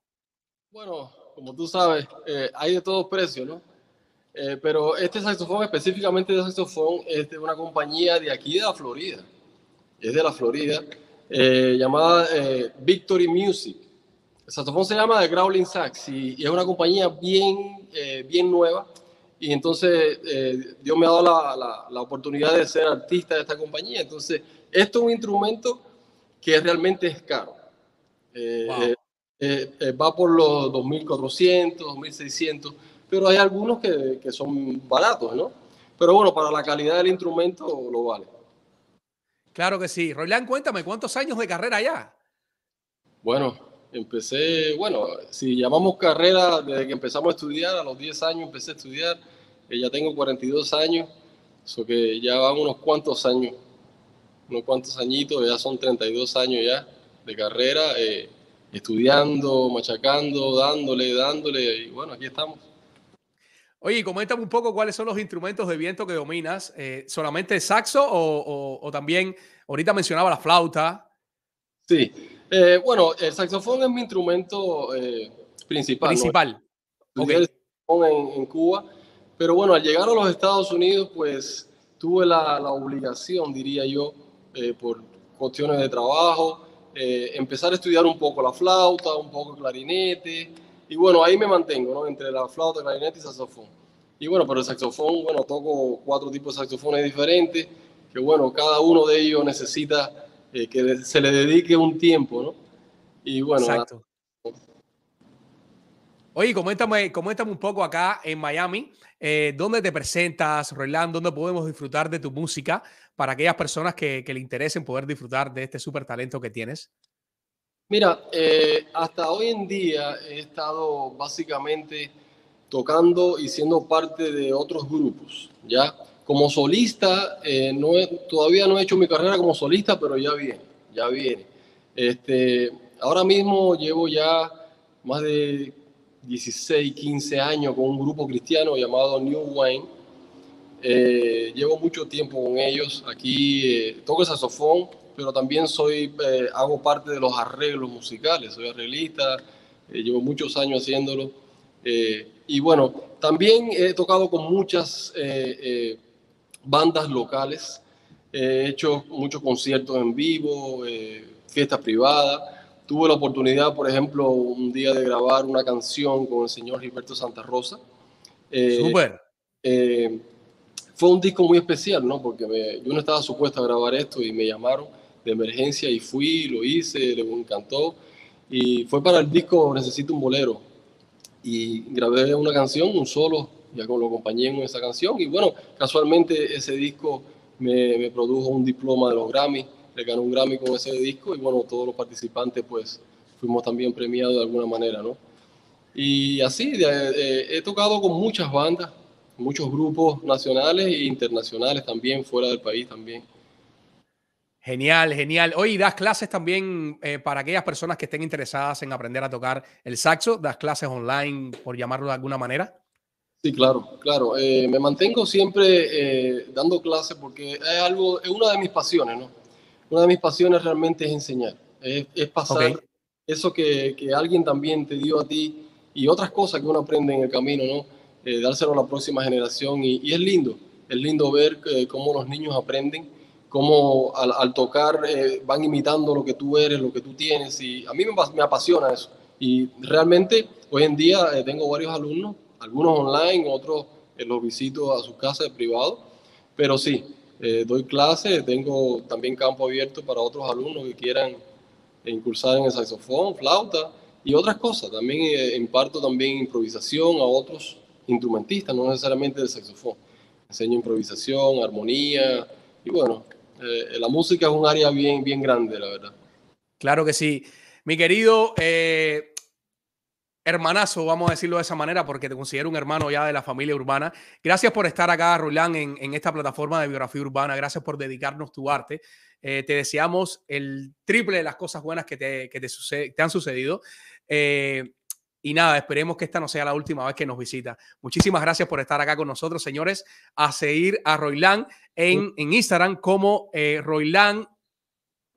Bueno, como tú sabes, eh, hay de todos precios, ¿no? Eh, pero este saxofón, específicamente de saxofón, es de una compañía de aquí de la Florida. Es de la Florida, eh, llamada Victory Music. El saxofón se llama The Growling Sax y, y es una compañía bien, bien nueva. Y entonces Dios me ha dado la, la, la, oportunidad de ser artista de esta compañía. Entonces, esto es un instrumento que realmente es caro. Wow. Eh, eh, va por los 2.400, 2.600, pero hay algunos que, que, son baratos, ¿no? Pero bueno, para la calidad del instrumento lo vale. Claro que sí. Roilán, cuéntame, ¿cuántos años de carrera ya? Bueno, empecé, bueno, si llamamos carrera desde que empezamos a estudiar, a los 10 años empecé a estudiar, eh, ya tengo 42 años, eso que ya van unos cuantos años, unos cuantos añitos, ya son 32 años ya de carrera. Eh, estudiando, machacando, dándole, dándole, y bueno, aquí estamos. Oye, coméntame un poco cuáles son los instrumentos de viento que dominas. Eh, ¿Solamente saxo o, o, o, también, ahorita mencionaba la flauta? Sí, eh, bueno, el saxofón es mi instrumento eh, principal. Principal. ¿no? Okay. En, en, Cuba, pero bueno, al llegar a los Estados Unidos, pues tuve la, la obligación, diría yo, eh, por cuestiones de trabajo, eh, empezar a estudiar un poco la flauta, un poco el clarinete, y bueno, ahí me mantengo, ¿no? Entre la flauta, clarinete y saxofón. Y bueno, pero el saxofón, bueno, toco cuatro tipos de saxofones diferentes, que bueno, cada uno de ellos necesita eh, que se le dedique un tiempo, ¿no? Y bueno. Exacto. Oye, coméntame, coméntame un poco acá en Miami, eh, ¿dónde te presentas, Roland? ¿Dónde podemos disfrutar de tu música para aquellas personas que, que le interesen poder disfrutar de este súper talento que tienes? Mira, eh, hasta hoy en día he estado básicamente tocando y siendo parte de otros grupos, ¿ya? Como solista, eh, no todavía no he hecho mi carrera como solista, pero ya viene, ya viene. Este, ahora mismo llevo ya más de 16, 15 años con un grupo cristiano llamado New Wine. Eh, llevo mucho tiempo con ellos. Aquí eh, toco saxofón, pero también soy, eh, hago parte de los arreglos musicales. Soy arreglista, eh, llevo muchos años haciéndolo. y bueno, también he tocado con muchas bandas locales. He hecho muchos conciertos en vivo, fiestas privadas. Tuve la oportunidad, por ejemplo, un día de grabar una canción con el señor Gilberto Santa Rosa. Eh, Súper. Eh, fue un disco muy especial, ¿no? Porque me, yo no estaba supuesto a grabar esto y me llamaron de emergencia y fui, lo hice, le encantó. Y fue para el disco Necesito un bolero. Y grabé una canción, un solo, ya con lo acompañé en esa canción. Y bueno, casualmente ese disco me, me produjo un diploma de los Grammy le ganó un Grammy con ese disco y bueno, todos los participantes pues fuimos también premiados de alguna manera, ¿no? Y así, de, de, he tocado con muchas bandas, muchos grupos nacionales e internacionales también, fuera del país también. Genial, genial. Hoy das clases también eh, para aquellas personas que estén interesadas en aprender a tocar el saxo, das clases online, por llamarlo de alguna manera. Sí, claro, claro. Eh, me mantengo siempre eh, dando clases porque es algo, es una de mis pasiones, ¿no? Una de mis pasiones realmente es enseñar, es, es pasar okay. eso que, que, alguien también te dio a ti y otras cosas que uno aprende en el camino, ¿no? Eh, dárselo a la próxima generación y, y, es lindo, es lindo ver eh, cómo los niños aprenden, cómo al, al tocar eh, van imitando lo que tú eres, lo que tú tienes y a mí me, me apasiona eso y realmente hoy en día tengo varios alumnos, algunos online, otros los visito a su casa de privado, pero sí, eh, doy clases, tengo también campo abierto para otros alumnos que quieran incursar en el saxofón, flauta y otras cosas. También eh, imparto también improvisación a otros instrumentistas, no necesariamente del saxofón. Enseño improvisación, armonía y bueno, eh, la música es un área bien, bien grande, la verdad. Claro que sí. Mi querido, hermanazo, vamos a decirlo de esa manera, porque te considero un hermano ya de la familia urbana. Gracias por estar acá, Roland, en, en esta plataforma de biografía urbana. Gracias por dedicarnos tu arte. Eh, te deseamos el triple de las cosas buenas que te, que te, sucede, te han sucedido. Eh, y nada, esperemos que esta no sea la última vez que nos visita. Muchísimas gracias por estar acá con nosotros, señores. A seguir a Roylan en, en Instagram como eh, Roylan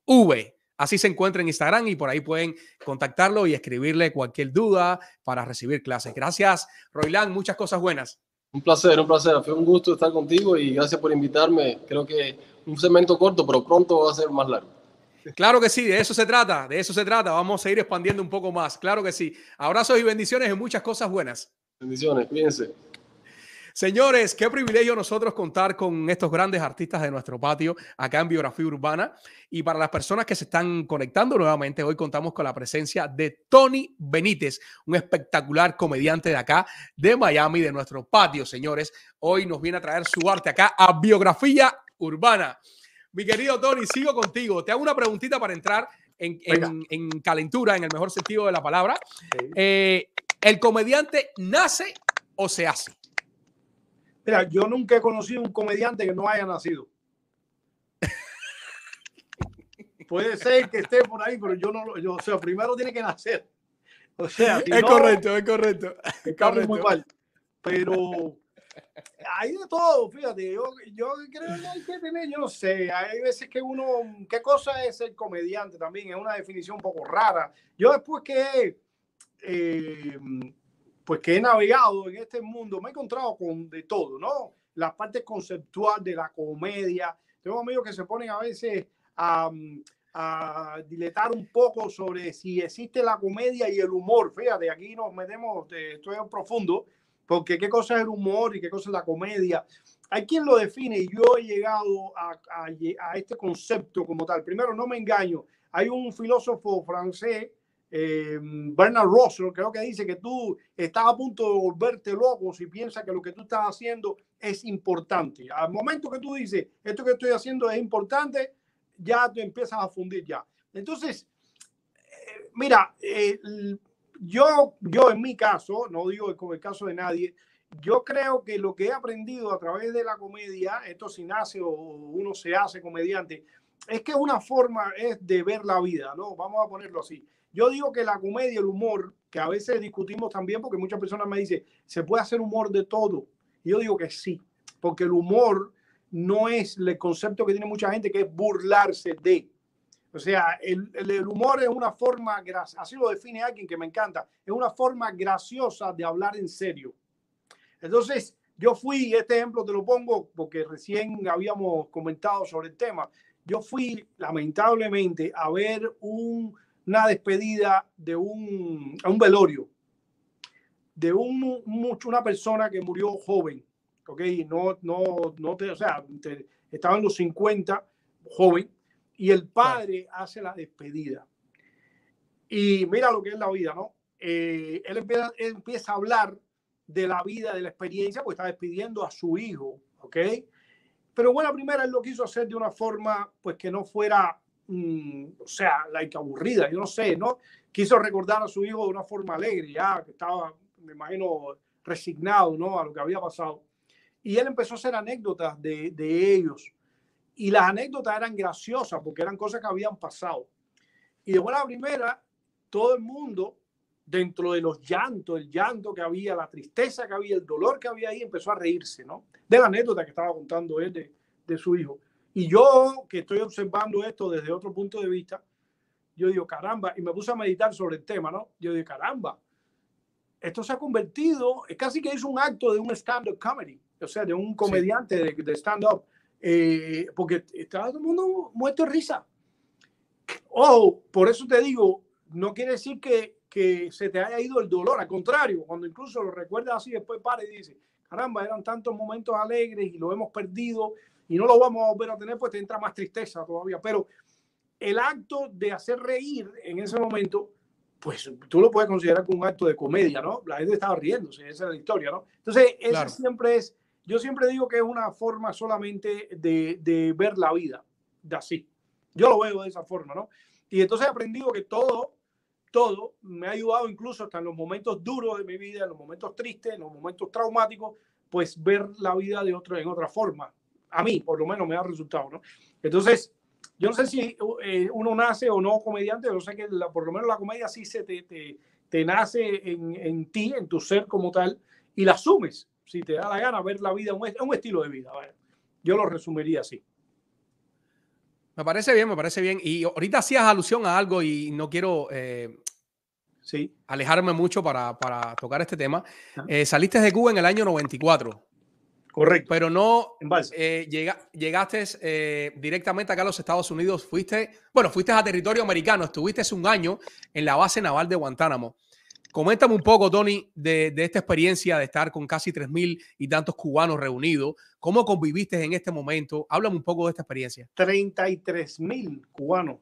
V. Así se encuentra en Instagram y por ahí pueden contactarlo y escribirle cualquier duda para recibir clases. Gracias, Roylan. Muchas cosas buenas. Un placer, un placer. Fue un gusto estar contigo y gracias por invitarme. Creo que un segmento corto, pero pronto va a ser más largo. Claro que sí, de eso se trata, de eso se trata. Vamos a ir expandiendo un poco más. Claro que sí. Abrazos y bendiciones en muchas cosas buenas. Bendiciones, cuídense. Señores, qué privilegio nosotros contar con estos grandes artistas de nuestro patio acá en Biografía Urbana. Y para las personas que se están conectando nuevamente, hoy contamos con la presencia de Tony Benítez, un espectacular comediante de acá, de Miami, de nuestro patio, señores. Hoy nos viene a traer su arte acá a Biografía Urbana. Mi querido Tony, sigo contigo. Te hago una preguntita para entrar en, en, en calentura, en el mejor sentido de la palabra. Eh, ¿El comediante nace o se hace? Mira, yo nunca he conocido un comediante que no haya nacido. Puede ser que esté por ahí, pero yo no lo. Yo, o sea, primero tiene que nacer. O sea, si es no, correcto, es correcto. Es correcto. muy mal. Pero hay de todo, fíjate. Yo, yo creo que hay que tener, yo no sé. Hay veces que uno. ¿Qué cosa es ser comediante también? Es una definición un poco rara. Yo después que. Eh, pues que he navegado en este mundo, me he encontrado con de todo, ¿no? La parte conceptual de la comedia. Tengo amigos que se ponen a veces a, a diletar un poco sobre si existe la comedia y el humor. Fíjate, aquí nos metemos, esto es profundo, porque qué cosa es el humor y qué cosa es la comedia. Hay quien lo define y yo he llegado a, a, a este concepto como tal. Primero, no me engaño. Hay un filósofo francés eh, Bernard Russell creo que dice que tú estás a punto de volverte loco si piensas que lo que tú estás haciendo es importante. Al momento que tú dices, esto que estoy haciendo es importante, ya te empiezas a fundir ya. Entonces, eh, mira, eh, yo, yo en mi caso, no digo como el caso de nadie, yo creo que lo que he aprendido a través de la comedia, esto si nace o uno se hace comediante, es que una forma es de ver la vida, ¿no? Vamos a ponerlo así. Yo digo que la comedia, el humor, que a veces discutimos también, porque muchas personas me dicen, ¿se puede hacer humor de todo? Y yo digo que sí, porque el humor no es el concepto que tiene mucha gente, que es burlarse de. O sea, el, el humor es una forma, así lo define alguien que me encanta, es una forma graciosa de hablar en serio. Entonces, yo fui, este ejemplo te lo pongo porque recién habíamos comentado sobre el tema, yo fui lamentablemente a ver un una despedida de un, a un velorio de un, mucho, una persona que murió joven, ¿ok? No, no, no te, o sea, te, estaba en los 50, joven, y el padre claro. hace la despedida. Y mira lo que es la vida, ¿no? Eh, él, empieza, él empieza a hablar de la vida, de la experiencia, porque está despidiendo a su hijo, ¿ok? Pero bueno, primera él lo quiso hacer de una forma, pues que no fuera Mm, o sea, like aburrida, yo no sé, ¿no? Quiso recordar a su hijo de una forma alegre, ya que estaba, me imagino, resignado, ¿no? A lo que había pasado. Y él empezó a hacer anécdotas de, de ellos. Y las anécdotas eran graciosas porque eran cosas que habían pasado. Y de buena primera, todo el mundo, dentro de los llantos, el llanto que había, la tristeza que había, el dolor que había ahí, empezó a reírse, ¿no? De la anécdota que estaba contando él de, de su hijo. Y yo que estoy observando esto desde otro punto de vista, yo digo, caramba, y me puse a meditar sobre el tema, ¿no? Yo digo, caramba, esto se ha convertido, es casi que es un acto de un stand-up comedy, o sea, de un comediante sí. de, de stand-up, eh, porque está todo el mundo muerto de risa. Oh, por eso te digo, no quiere decir que, que se te haya ido el dolor, al contrario, cuando incluso lo recuerdas así, después para y dice, caramba, eran tantos momentos alegres y lo hemos perdido y no lo vamos a volver a tener, pues te entra más tristeza todavía. Pero el acto de hacer reír en ese momento, pues tú lo puedes considerar como un acto de comedia, ¿no? La gente estaba riéndose, esa es la historia, ¿no? Entonces, ese claro. siempre es, yo siempre digo que es una forma solamente de, de, ver la vida, de así. Yo lo veo de esa forma, ¿no? Y entonces he aprendido que todo todo, me ha ayudado incluso hasta en los momentos duros de mi vida, en los momentos tristes, en los momentos traumáticos, pues ver la vida de otro, en otra forma. A mí, por lo menos, me ha resultado, ¿no? Entonces, yo no sé si eh, uno nace o no comediante, yo sé que la, por lo menos la comedia sí se te, te, te nace en, en, ti, en tu ser como tal, y la asumes, si te da la gana ver la vida, un, un estilo de vida. ¿vale? Yo lo resumiría así. Me parece bien, me parece bien. Y ahorita hacías alusión a algo y no quiero eh, sí. alejarme mucho para, para tocar este tema. Eh, saliste de Cuba en el año 94. Correcto. Pero no eh, llega, llegaste eh, directamente acá a los Estados Unidos. Fuiste, bueno, fuiste a territorio americano. Estuviste un año en la base naval de Guantánamo. Coméntame un poco, Tony, de, de esta experiencia de estar con casi 3.000 y tantos cubanos reunidos. ¿Cómo conviviste en este momento? Háblame un poco de esta experiencia. 33.000 cubanos.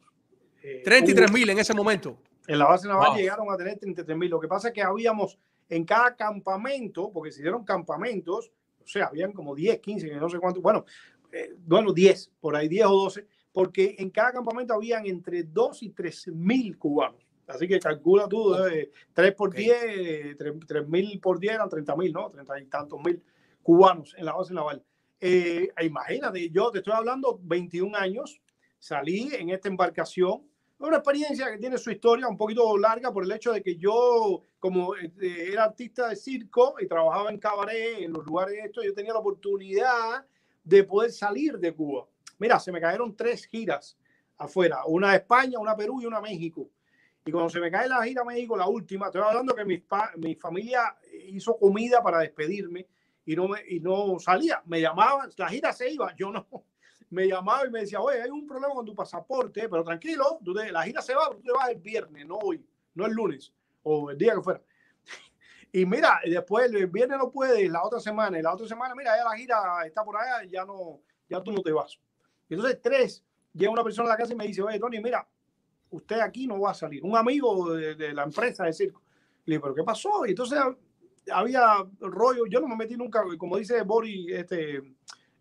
Eh, 33.000 en ese momento. En la base naval wow. llegaron a tener 33.000. Lo que pasa es que habíamos en cada campamento, porque se hicieron campamentos, o sea, habían como 10, 15, no sé cuántos, bueno, eh, bueno, 10, por ahí 10 o 12, porque en cada campamento habían entre 2 y 3 mil cubanos. Así que calcula tú, eh, 3 por okay. 10, 3, 3 mil por 10 eran 30 mil, ¿no? 30 y tantos mil cubanos en la base naval. Eh, imagínate, yo te estoy hablando 21 años, salí en esta embarcación, una experiencia que tiene su historia un poquito larga por el hecho de que yo, como eh, era artista de circo y trabajaba en cabaret, en los lugares de esto, yo tenía la oportunidad de poder salir de Cuba. Mira, se me cayeron tres giras afuera, una a España, una a Perú y una a México. Y cuando se me cae la gira a México, la última, estoy hablando que mi, mi familia hizo comida para despedirme y no, me, y no salía. Me llamaban, la gira se iba, yo no. Me llamaba y me decía, oye, hay un problema con tu pasaporte, pero tranquilo, tú te, la gira se va, tú te vas el viernes, no hoy, no el lunes o el día que fuera. Y mira, después el viernes no puedes, la otra semana, y la otra semana, mira, ya la gira está por allá, ya no, ya tú no te vas. Entonces, tres, llega una persona a la casa y me dice, oye, Tony, mira, usted aquí no va a salir. Un amigo de, de la empresa de circo. Le dije, ¿pero qué pasó? Y entonces había rollo, yo no me metí nunca, como dice Boris, este,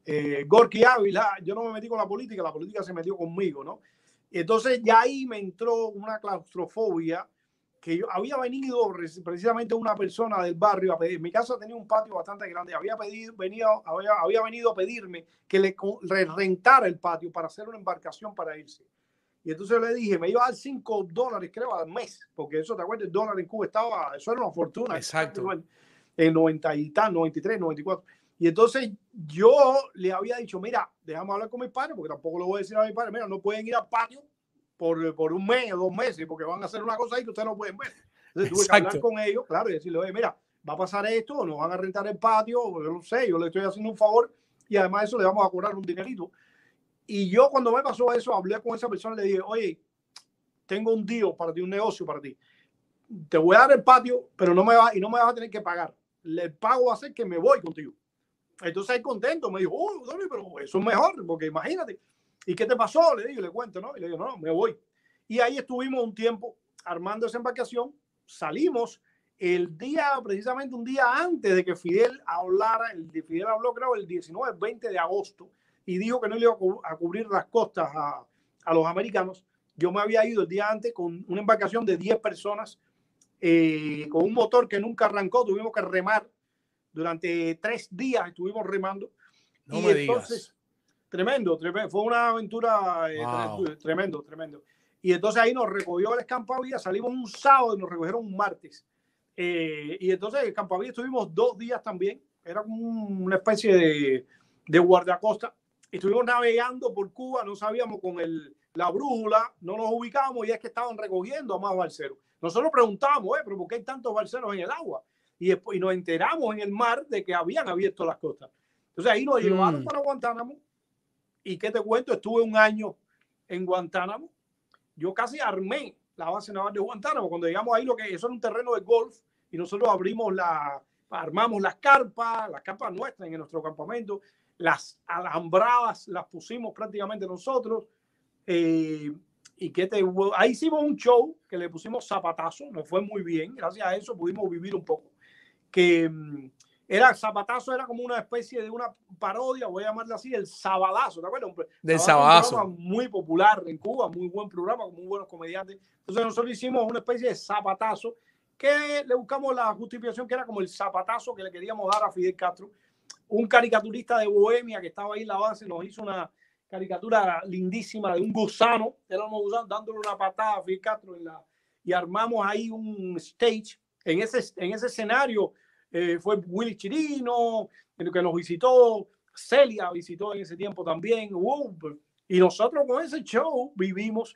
eh, Gorky Ávila, yo no me metí con la política, la política se metió conmigo, ¿no? Entonces ya ahí me entró una claustrofobia que yo había venido precisamente una persona del barrio a pedir, mi casa tenía un patio bastante grande, había pedido, venido, había, había venido a pedirme que le, le rentara el patio para hacer una embarcación para irse. Y entonces le dije, me iba a dar 5 dólares, creo, al mes, porque eso, ¿te acuerdas? El dólar en Cuba estaba, eso era una fortuna. Exacto. En 90 y tal, 93, 94. Y entonces yo le había dicho, mira, déjame hablar con mis padres, porque tampoco le voy a decir a mis padres, mira, no pueden ir al patio por, por un mes o dos meses, porque van a hacer una cosa ahí que ustedes no pueden ver. Entonces tuve Exacto. que hablar con ellos, claro, y decirle, oye, mira, va a pasar esto, nos van a rentar el patio, yo no sé, yo le estoy haciendo un favor y además de eso le vamos a cobrar un dinerito. Y yo cuando me pasó eso, hablé con esa persona y le dije, oye, tengo un deal para ti, un negocio para ti. Te voy a dar el patio, pero no me va, y no me vas a tener que pagar. El pago va a ser que me voy contigo. Entonces, ahí contento, me dijo, oh, Doni, pero eso es mejor, porque imagínate. ¿Y qué te pasó? Le digo, le cuento, ¿no? Y le digo, no, no, me voy. Y ahí estuvimos un tiempo armando esa embarcación, salimos el día, precisamente un día antes de que Fidel hablara, el de Fidel habló creo el 19, 20 de agosto, y dijo que no le iba a cubrir las costas a, a los americanos. Yo me había ido el día antes con una embarcación de 10 personas, eh, con un motor que nunca arrancó, tuvimos que remar durante tres días estuvimos remando. No y me entonces, digas. tremendo, tremendo, fue una aventura eh, Wow. tremendo, tremendo. Y entonces ahí nos recogió el escampavía, salimos un sábado y nos recogieron un martes. Eh, y entonces el escampavía estuvimos dos días también, era como una especie de, de guardacosta. Estuvimos navegando por Cuba, no sabíamos con el, la brújula, no nos ubicábamos y es que estaban recogiendo a más balseros. Nosotros preguntábamos, eh, pero ¿por qué hay tantos balseros en el agua? Y, después, y nos enteramos en el mar de que habían abierto las costas. Entonces ahí nos llevaron Mm. para Guantánamo y qué te cuento, estuve un año en Guantánamo. Yo casi armé la base naval de Guantánamo. Cuando llegamos ahí, lo que eso era un terreno de golf y nosotros abrimos la, armamos las carpas, las carpas nuestras en nuestro campamento, las alambradas las pusimos prácticamente nosotros. Eh, y que te, ahí hicimos un show que le pusimos zapatazo, nos fue muy bien, gracias a eso pudimos vivir un poco. Que, Era Zapatazo, era como una especie de una parodia, voy a llamarla así, el Sabadazo, ¿te acuerdas? Del Sabadazo, un muy popular en Cuba, muy buen programa, con muy buenos comediantes. Entonces nosotros hicimos una especie de zapatazo que le buscamos la justificación que era como el zapatazo que le queríamos dar a Fidel Castro. Un caricaturista de Bohemia que estaba ahí en la base nos hizo una caricatura lindísima de un gusano, era un gusano dándole una patada a Fidel Castro en la, y armamos ahí un stage. En ese, en ese escenario eh, fue Willy Chirino, el que nos visitó, Celia visitó en ese tiempo también, y nosotros con ese show vivimos.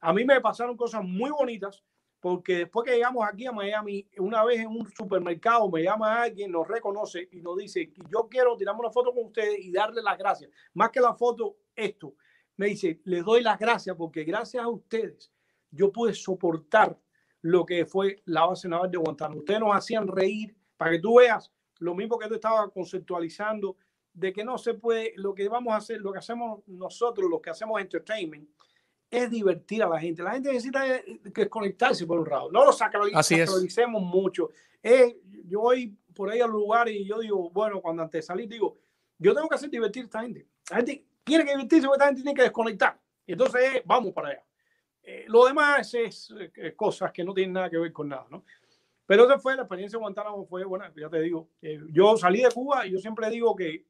A mí me pasaron cosas muy bonitas, porque después que llegamos aquí a Miami, una vez en un supermercado me llama alguien, nos reconoce y nos dice, yo quiero tirarme una foto con ustedes y darle las gracias. Más que la foto, esto. Me dice, les doy las gracias porque gracias a ustedes yo pude soportar lo que fue la base naval de Guantánamo. Ustedes nos hacían reír para que tú veas lo mismo que tú estabas conceptualizando de que no se puede, lo que vamos a hacer, lo que hacemos nosotros, los que hacemos entertainment, es divertir a la gente. La gente necesita eh, desconectarse por un lado. No lo es. sacralicemos mucho. Eh, yo voy por ahí al lugar y yo digo, bueno, cuando antes de salir, digo, yo tengo que hacer divertir a esta gente. La gente tiene que divertirse porque esta gente tiene que desconectar. Y entonces, eh, vamos para allá. Eh, lo demás es eh, eh, cosas que no tienen nada que ver con nada, ¿no? Pero esa fue la experiencia de Guantánamo, fue buena, ya te digo. eh, yo salí de Cuba y yo siempre digo que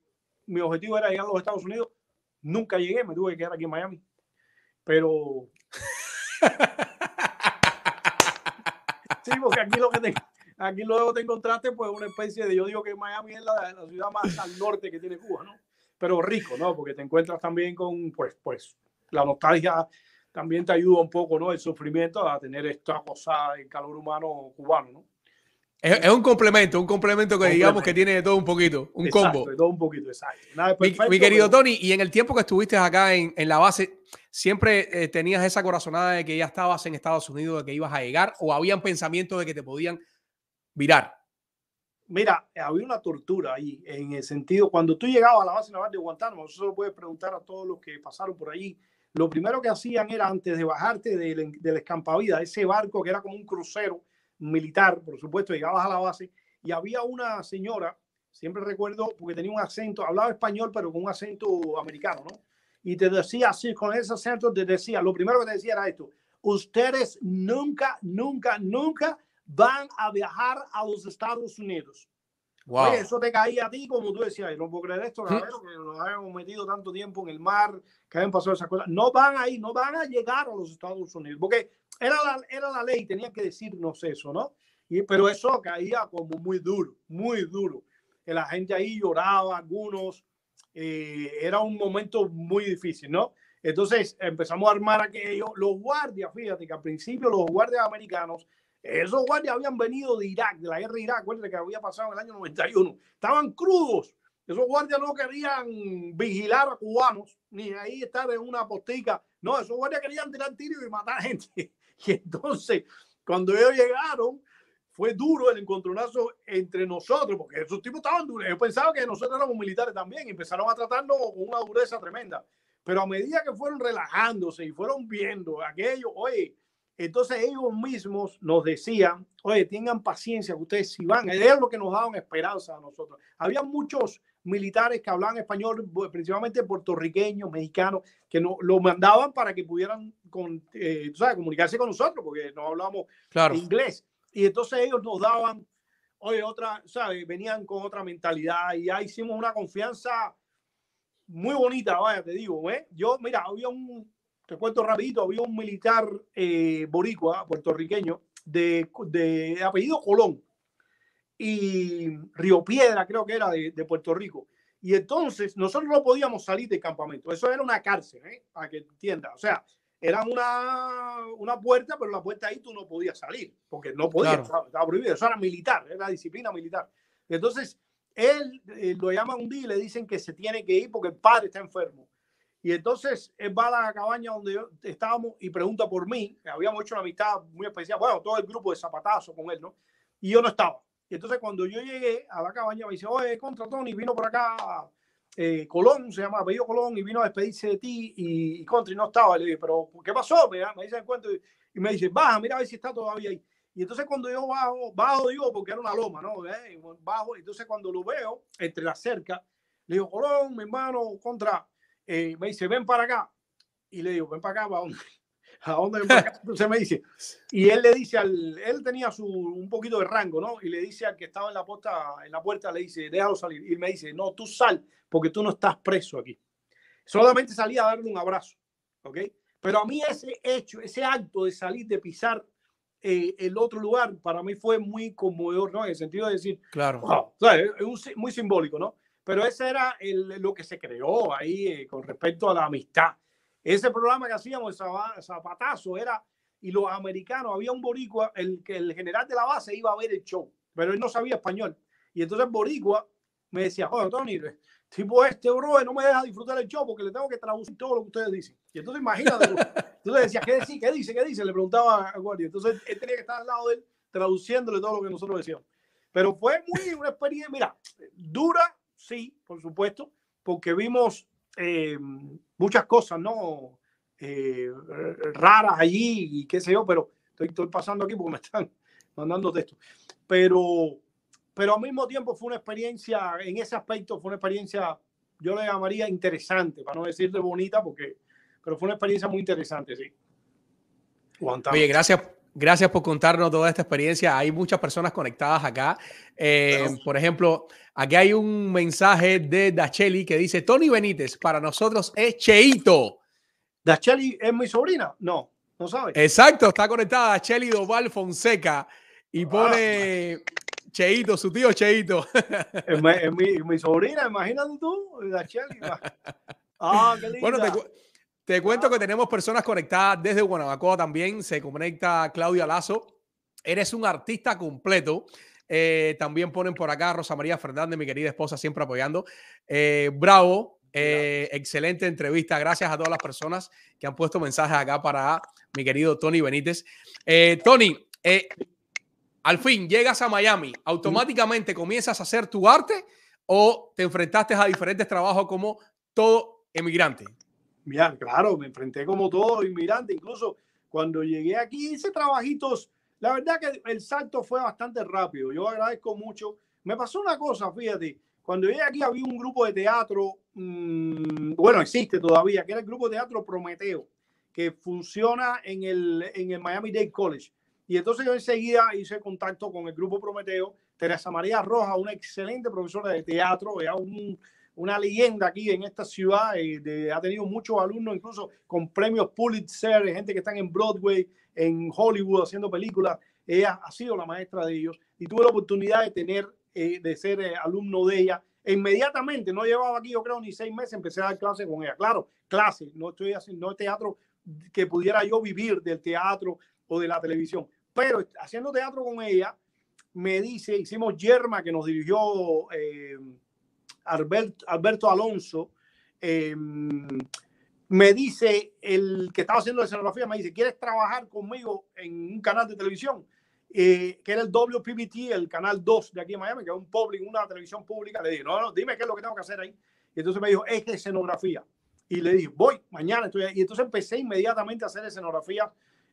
mi objetivo era llegar a los Estados Unidos. Nunca llegué, me tuve que quedar aquí en Miami. Pero. sí, porque aquí lo que te, aquí luego te encontraste, pues una especie de. Yo digo que Miami es la, la ciudad más al norte que tiene Cuba, ¿no? Pero rico, ¿no? Porque te encuentras también con, pues, pues, la nostalgia también te ayuda un poco, ¿no? El sufrimiento a tener esta cosa, el calor humano cubano, ¿no? Es, es un complemento, un complemento que digamos Complemento. que tiene de todo un poquito, un Exacto, combo. de todo un poquito, exacto. Nada de Mi, perfecto, mi querido pero- Tony, y en el tiempo que estuviste acá en, en la base, ¿siempre eh, tenías esa corazonada de que ya estabas en Estados Unidos, de que ibas a llegar, o habían pensamientos de que te podían virar? Mira, había una tortura ahí, en el sentido, cuando tú llegabas a la base naval de Guantánamo, eso lo puedes preguntar a todos los que pasaron por allí. Lo primero que hacían era, antes de bajarte del, del escampavida, ese barco que era como un crucero militar, por supuesto, llegabas a la base y había una señora, siempre recuerdo, porque tenía un acento, hablaba español, pero con un acento americano, ¿no? Y te decía así, con ese acento te decía, lo primero que te decía era esto, ustedes nunca, nunca, nunca van a viajar a los Estados Unidos. Wow. Oye, eso te caía a ti, como tú decías, no puedo creer esto, Gabero, que nos hayamos metido tanto tiempo en el mar, que hayan pasado esas cosas. No van ahí, no van a llegar a los Estados Unidos, porque era la, era la ley, tenían que decirnos eso, ¿no? Y, pero eso caía como muy duro, muy duro. La gente ahí lloraba, algunos, eh, era un momento muy difícil, ¿no? Entonces empezamos a armar aquello. Los guardias, fíjate que al principio los guardias americanos, esos guardias habían venido de Irak, de la guerra de Irak, acuérdate que había pasado en el año 91. Estaban crudos. Esos guardias no querían vigilar a cubanos, ni ahí estar en una postica. No, esos guardias querían tirar tiros y matar gente. Y entonces, cuando ellos llegaron, fue duro el encontronazo entre nosotros, porque esos tipos estaban duros. Yo pensaba que nosotros éramos militares también y empezaron a tratarnos con una dureza tremenda. Pero a medida que fueron relajándose y fueron viendo aquello, oye, entonces ellos mismos nos decían, oye, tengan paciencia, que ustedes si van, es lo que nos daban esperanza a nosotros. Había muchos militares que hablaban español, principalmente puertorriqueños, mexicanos, que no, lo mandaban para que pudieran con, eh, sabes, comunicarse con nosotros, porque no hablamos Claro. inglés. Y entonces ellos nos daban, oye, otra, ¿sabes? Venían con otra mentalidad y ya hicimos una confianza muy bonita, vaya, te digo, ¿eh? Yo, mira, había un, te cuento rapidito, había un militar eh, boricua, puertorriqueño, de, de apellido Colón y Río Piedra, creo que era de, de Puerto Rico. Y entonces nosotros no podíamos salir del campamento. Eso era una cárcel, ¿eh? para que entiendas. O sea, era una, una puerta, pero la puerta ahí tú no podías salir, porque no podías, Claro. estaba, estaba prohibido. Eso era militar, era disciplina militar. Entonces, él eh, lo llaman un día y le dicen que se tiene que ir porque el padre está enfermo. Y entonces él va a la cabaña donde yo- estábamos y pregunta por mí. Habíamos hecho una amistad muy especial. Bueno, todo el grupo de zapatazo con él, ¿no? Y yo no estaba. Y entonces cuando yo llegué a la cabaña me dice, oye, contra Tony, vino por acá eh, Colón, se llama apellido Colón, y vino a despedirse de ti y, y contra y no estaba. Le dije, pero ¿qué pasó? Me, me dice el y, y me dice, baja, mira a ver si está todavía ahí. Y entonces cuando yo bajo, bajo digo, porque era una loma, ¿no? Eh, Bajo, entonces cuando lo veo entre la cerca, le digo, Colón, mi hermano, contra, eh, me dice, ven para acá. Y le digo, ven para acá, ¿para dónde? ¿A dónde ven para acá? Entonces me dice, y él le dice al, él tenía su, un poquito de rango, ¿no? Y le dice al que estaba en la puerta, en la puerta, le dice, déjalo salir. Y él me dice, no, tú sal, porque tú no estás preso aquí. Solamente salí a darle un abrazo, ¿ok? Pero a mí ese hecho, ese acto de salir, de pisar eh, el otro lugar, para mí fue muy conmovedor, ¿no? En el sentido de decir, Claro. wow, es un muy simbólico, ¿no? Pero ese era el- lo que se creó ahí eh, con respecto a la amistad. Ese programa que hacíamos, el Zapa- Zapatazo, era, y los americanos, había un boricua, el, el general de la base iba a ver el show, pero él no sabía español. Y entonces el boricua me decía, joder, Tony, tipo este, bro, no me deja disfrutar el show porque le tengo que traducir todo lo que ustedes dicen. Y entonces imagínate, entonces decía, ¿qué dice? ¿Qué dice? ¿Qué dice? Le preguntaba a Guardia. Entonces él tenía que estar al lado de él traduciéndole todo lo que nosotros decíamos. Pero fue muy una experiencia, mira, dura, sí, por supuesto, porque vimos eh, muchas cosas, ¿no? Eh, raras allí y qué sé yo, pero estoy, pasando aquí porque me están mandando textos. Pero, pero al mismo tiempo fue una experiencia, en ese aspecto fue una experiencia, yo le llamaría interesante, para no decirle bonita, porque, pero fue una experiencia muy interesante, sí. Guantánamo. Oye, gracias, gracias por contarnos toda esta experiencia. Hay muchas personas conectadas acá. Eh. Por ejemplo, aquí hay un mensaje de Dacheli que dice: Tony Benítez, para nosotros es Cheito. ¿Dacheli es mi sobrina? No, no sabe. Exacto, está conectada Dacheli Doval Fonseca y Ah. pone Cheito, su tío Cheito. Es mi, es mi- mi sobrina, imagínate tú, Dacheli. Ah, qué linda. Bueno, te, te cuento que tenemos personas conectadas desde Guanabacoa también. Se conecta Claudia Lazo. Eres un artista completo. Eh, también ponen por acá Rosa María Fernández, mi querida esposa, siempre apoyando. Eh, bravo, eh, excelente entrevista. Gracias a todas las personas que han puesto mensajes acá para mi querido Tony Benítez. Tony, al fin llegas a Miami, automáticamente comienzas a hacer tu arte o te enfrentaste a diferentes trabajos como todo emigrante. Mira, claro, me enfrenté como todo inmigrante. Incluso cuando llegué aquí hice trabajitos. La verdad que el salto fue bastante rápido. Yo agradezco mucho. Me pasó una cosa, fíjate. Cuando llegué aquí había un grupo de teatro, mm, bueno, existe todavía, que era el grupo de teatro Prometeo, que funciona en el, en el Miami Dade College. Y entonces yo enseguida hice contacto con el grupo Prometeo. Teresa María Roja, una excelente profesora de teatro, era un, una leyenda aquí en esta ciudad, eh, de- ha tenido muchos alumnos, incluso con premios Pulitzer, gente que están en Broadway, en Hollywood haciendo películas. Ella ha sido la maestra de ellos y tuve la oportunidad de tener, eh, de ser eh, alumno de ella. E inmediatamente, no llevaba aquí, yo creo, ni seis meses, empecé a dar clases con ella. Claro, clase, no estoy haciendo no teatro que pudiera yo vivir del teatro o de la televisión, pero haciendo teatro con ella, me dice, hicimos Yerma, que nos dirigió eh, Albert- Alberto Alonso, eh, me dice el que estaba haciendo la escenografía, me dice, ¿quieres trabajar conmigo en un canal de televisión? Eh, que era el WPBT, el canal 2 de aquí en Miami, que es un public, una televisión pública. Le dije, no, no, dime qué es lo que tengo que hacer ahí. Y entonces me dijo, es que escenografía. Y le dije, voy, mañana estoy ahí. Y entonces empecé inmediatamente a hacer escenografía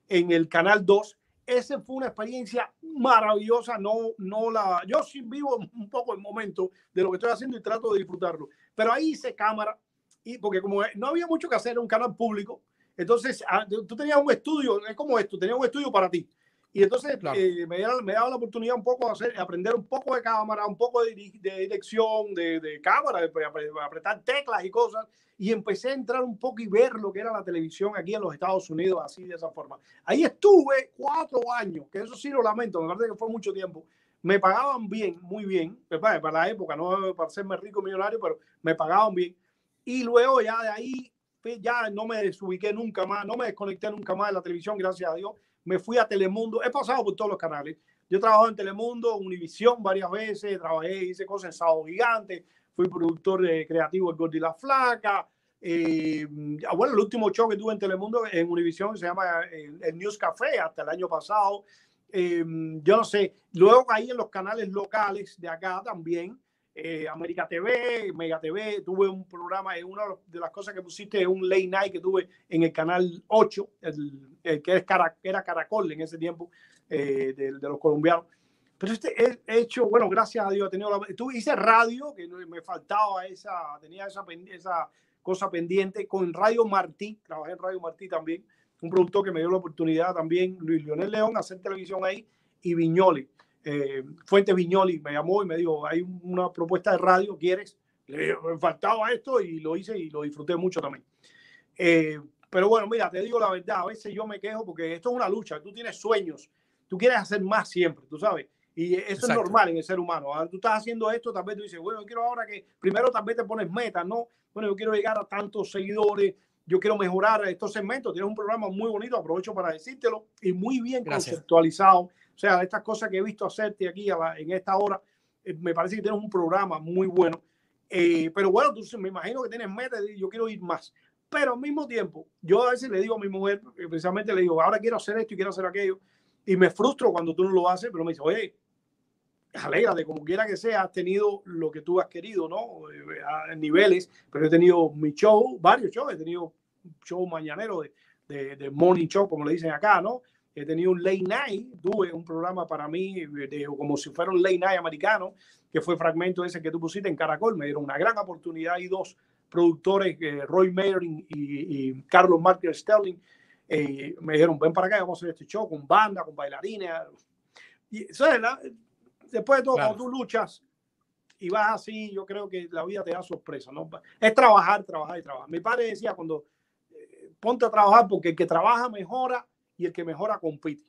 en el canal 2. Esa fue una experiencia maravillosa. No, no la, yo sí vivo un poco el momento de lo que estoy haciendo y trato de disfrutarlo. Pero ahí hice cámara y porque como no había mucho que hacer un canal público, entonces ah, tú tenías un estudio, es como esto, tenías un estudio para ti. Y entonces Claro. eh, me, daba, me daba la oportunidad un poco de hacer, aprender un poco de cámara, un poco de, de dirección, de, de cámara, de, apre- apretar teclas y cosas. Y empecé a entrar un poco y ver lo que era la televisión aquí en los Estados Unidos, así de esa forma. Ahí estuve cuatro años, que eso sí lo lamento, me parece que fue mucho tiempo. Me pagaban bien, muy bien, pues, para, para la época, no para hacerme rico millonario, pero me pagaban bien. Y luego ya de ahí, pues, ya no me desubiqué nunca más, no me desconecté nunca más de la televisión, gracias a Dios. Me fui a Telemundo, he pasado por todos los canales. Yo he trabajado en Telemundo, Univisión varias veces, trabajé, hice cosas en Sábado Gigante, fui productor de creativo de Gordy la Flaca. eh, ah, bueno, el último show que tuve en Telemundo en Univisión se llama eh, el News Café hasta el año pasado. Eh, yo no sé, luego caí en los canales locales de acá también. Eh, América TV, Mega TV, tuve un programa, una de las cosas que pusiste es un late night que tuve en el canal 8, el, el que era Caracol en ese tiempo, eh, de, de, los colombianos. Pero este he hecho, bueno, gracias a Dios, he tenido la, tuve, hice radio, que me faltaba esa, tenía esa, esa cosa pendiente, con Radio Martí, trabajé en Radio Martí también, un productor que me dio la oportunidad también, Luis Leonel León, hacer televisión ahí, y Viñoli eh, Fuente Viñoli me llamó y me dijo, hay una propuesta de radio, ¿quieres? Le me faltaba esto y lo hice y lo disfruté mucho también. Eh, pero bueno, mira, te digo la verdad, a veces yo me quejo porque esto es una lucha, tú tienes sueños, tú quieres hacer más siempre, tú sabes. Y eso Exacto. es normal en el ser humano. Ahora, tú estás haciendo esto, tal vez tú dices, bueno, yo quiero ahora que primero tal vez te pones metas, ¿no? Bueno, yo quiero llegar a tantos seguidores, yo quiero mejorar estos segmentos. Tienes un programa muy bonito, aprovecho para decírtelo, y muy bien Gracias. conceptualizado. O sea, estas cosas que he visto hacerte aquí la, en esta hora, eh, me parece que tienes un programa muy bueno. Eh, pero bueno, tú me imagino que tienes metas yo quiero ir más. Pero al mismo tiempo, yo a veces le digo a mi mujer, eh, precisamente le digo, ahora quiero hacer esto y quiero hacer aquello. Y me frustro cuando tú no lo haces, pero me dice, oye, alégrate, como quiera que sea, has tenido lo que tú has querido, ¿no? A niveles, pero he tenido mi show, varios shows, he tenido show mañanero de, de, de morning show, como le dicen acá, ¿no? He tenido un late night, tuve un programa para mí de, como si fuera un late night americano, que fue fragmento ese que tú pusiste en Caracol, me dieron una gran oportunidad y dos productores, eh, Roy Mayer y, y, Carlos Martínez Sterling, eh, me dijeron, ven para acá, vamos a hacer este show con banda, con bailarines. Y ¿sabes? La, después de todo, claro. cuando tú luchas y vas así, yo creo que la vida te da sorpresa, ¿no? Es trabajar, trabajar y trabajar. Mi padre decía cuando eh, ponte a trabajar porque el que trabaja mejora y el que mejora compite.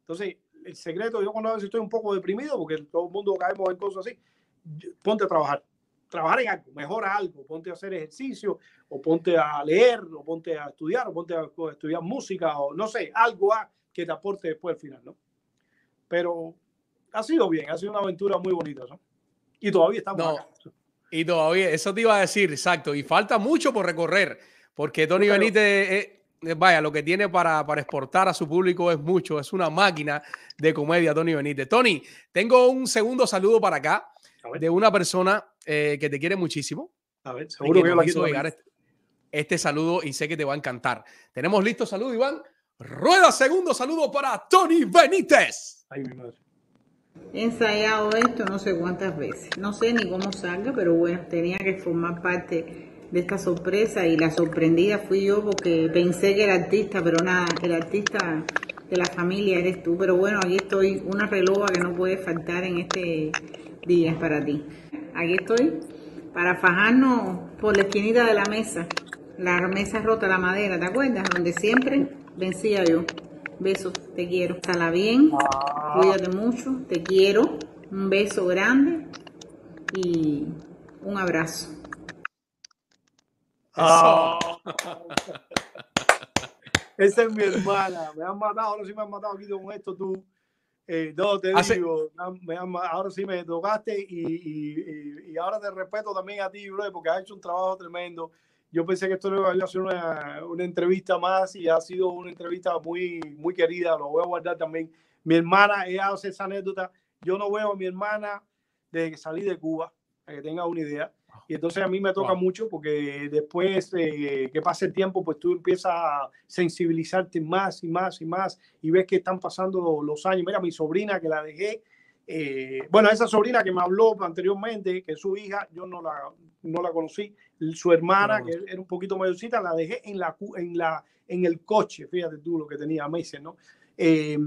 Entonces, el secreto, yo cuando a veces estoy un poco deprimido, porque todo el mundo caemos en cosas así, ponte a trabajar. Trabajar en algo, mejora algo, ponte a hacer ejercicio, o ponte a leer, o ponte a estudiar, o ponte a estudiar música, o no sé, algo a, que te aporte después al final, ¿no? Pero ha sido bien, ha sido una aventura muy bonita, ¿no? Y todavía estamos no, acá. Y todavía, eso te iba a decir, exacto, y falta mucho por recorrer, porque Tony Benítez... Eh, vaya, lo que tiene para, para, exportar a su público es mucho. Es una máquina de comedia, Tony Benítez. Tony, tengo un segundo saludo para acá de una persona eh, que te quiere muchísimo. A ver, seguro que, que quiso llegar este, este, saludo y sé que te va a encantar. Tenemos listo saludo, Iván. Rueda segundo saludo para Tony Benítez. Ay, mi madre. He ensayado esto no sé cuántas veces. No sé ni cómo salga, pero bueno, tenía que formar parte de esta sorpresa y la sorprendida fui yo porque pensé que era artista, pero nada, el artista de la familia eres tú. Pero bueno, aquí estoy, una reloja que no puede faltar en este día para ti. Aquí estoy para fajarnos por la esquinita de la mesa, la mesa rota, la madera, ¿te acuerdas? Donde siempre vencía yo. Besos, te quiero. Sala bien, cuídate mucho, te quiero. Un beso grande y un abrazo. Oh. Esa es mi hermana. Me han matado, ahora sí me han matado aquí con esto tú. Eh, no, te Hace... digo, me han, ahora sí me tocaste y, y, y, ahora te respeto también a ti, bro, porque has hecho un trabajo tremendo. Yo pensé que esto iba a ser una, una, entrevista más y ha sido una entrevista muy, muy querida. Lo voy a guardar también. Mi hermana, ella hace esa anécdota. Yo no veo a mi hermana desde que salí de Cuba, para que tenga una idea. Y entonces a mí me toca wow. mucho porque después eh, que pase el tiempo, pues tú empiezas a sensibilizarte más y más y más y ves que están pasando los años. Mira, mi sobrina que la dejé, eh, bueno, esa sobrina que me habló anteriormente, que es su hija, yo no la, no la conocí, su hermana, no. que era un poquito mayorcita, la dejé en, la, en, la, en el coche, fíjate tú lo que tenía meses, ¿no? Eh,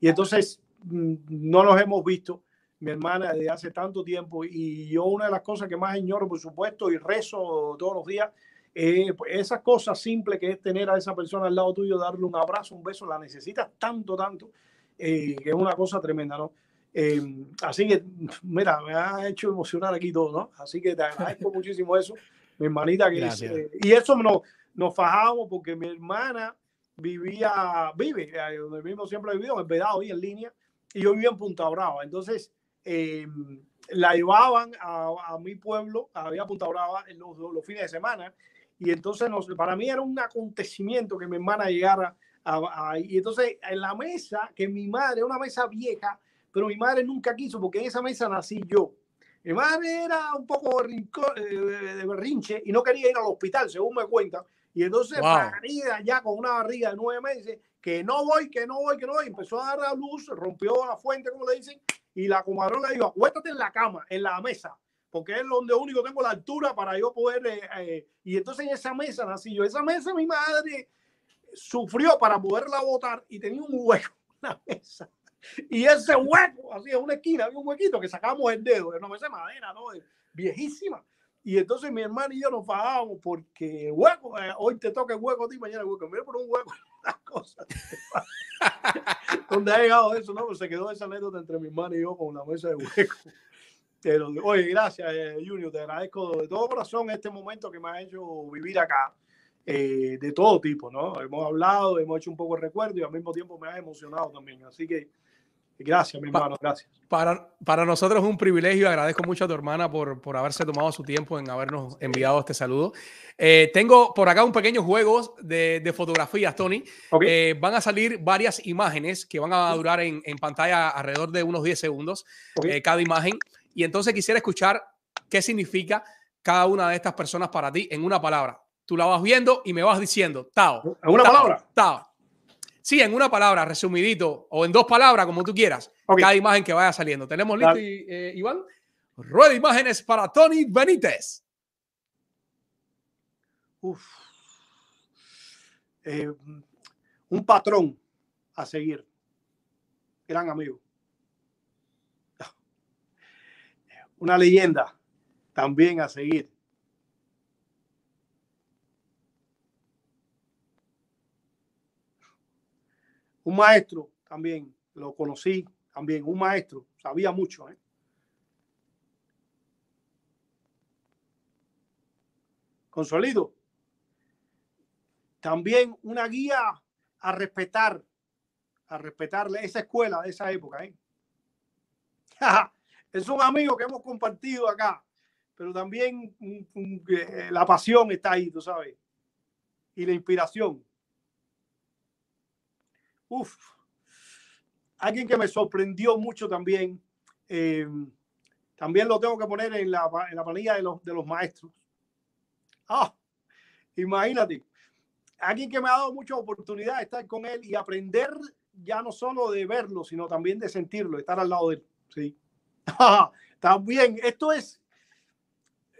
y entonces mm, no los hemos visto mi hermana desde hace tanto tiempo y yo una de las cosas que más ignoro, por supuesto, y rezo todos los días, eh, pues esas cosas simples que es tener a esa persona al lado tuyo, darle un abrazo, un beso, la necesitas tanto, tanto, eh, que es una cosa tremenda, ¿no? Eh, así que, mira, me ha hecho emocionar aquí todo, ¿no? Así que te agradezco muchísimo eso, mi hermanita, que es, eh, y eso nos, nos fajamos porque mi hermana vivía, vive, donde mismo siempre ha vivido, en Vedado, ahí en línea, y yo vivía en Punta Brava, entonces eh, la llevaban a, a, mi pueblo, había Punta Brava en los, los, fines de semana, y entonces nos, para mí era un acontecimiento que mi hermana llegara a, a, y entonces en la mesa, que mi madre, una mesa vieja, pero mi madre nunca quiso, porque en esa mesa nací yo. Mi madre era un poco eh, de berrinche y no quería ir al hospital, según me cuentan. Y entonces, Wow. parida ya con una barriga de nueve meses, que no voy, que no voy, que no voy. Empezó a dar a luz, rompió la fuente, como le dicen, y la comadrona dijo, acuéstate en la cama, en la mesa, porque es donde único tengo la altura para yo poder... eh, eh". Y entonces en esa mesa nací yo. Esa mesa mi madre sufrió para poderla botar y tenía un hueco en la mesa. Y ese hueco, así en una esquina, había un huequito que sacamos el dedo, de una mesa de madera, ¿no? Viejísima. Y entonces mi hermano y yo nos fajábamos porque hueco, eh, hoy te toca el hueco a ti, mañana el hueco. Mira por un hueco, cosas. ¿Dónde ha llegado eso? No, Pues se quedó esa anécdota entre mi hermano y yo con la mesa de hueco. Pero, oye, gracias, eh, Junior. Te agradezco de todo corazón este momento que me ha hecho vivir acá, eh, de todo tipo, ¿no? Hemos hablado, hemos hecho un poco de recuerdo y al mismo tiempo me ha emocionado también. Así que, gracias, mi hermano, gracias. Para, para nosotros es un privilegio. Agradezco mucho a tu hermana por, por haberse tomado su tiempo en habernos enviado este saludo. Eh, tengo por acá un pequeño juego de, de fotografías, Tony. Ok. Eh, van a salir varias imágenes que van a durar en, en pantalla alrededor de unos 10 segundos eh, cada imagen. Y entonces quisiera escuchar qué significa cada una de estas personas para ti en una palabra. Tú la vas viendo y me vas diciendo, Tao. ¿En una Tao, palabra? Tao. Sí, en una palabra, resumidito, o en dos palabras, como tú quieras. Cada imagen que vaya saliendo. ¿Tenemos listo, eh, Iván? Rueda imágenes para Tony Benítez. Uf. Eh, un patrón a seguir. Gran amigo. Una leyenda también a seguir. Un maestro también, lo conocí también, un maestro, sabía mucho. ¿eh? Consuelito, también una guía a respetar, a respetarle esa escuela de esa época. ¿eh? es un amigo que hemos compartido acá, pero también un- un- eh, la pasión está ahí, tú sabes, y la inspiración. Uf, alguien que me sorprendió mucho también, eh, también lo tengo que poner en la, en la planilla de los, de los maestros. Ah, imagínate, alguien que me ha dado mucha oportunidad de estar con él y aprender ya no solo de verlo, sino también de sentirlo, estar al lado de él. Sí. también, esto es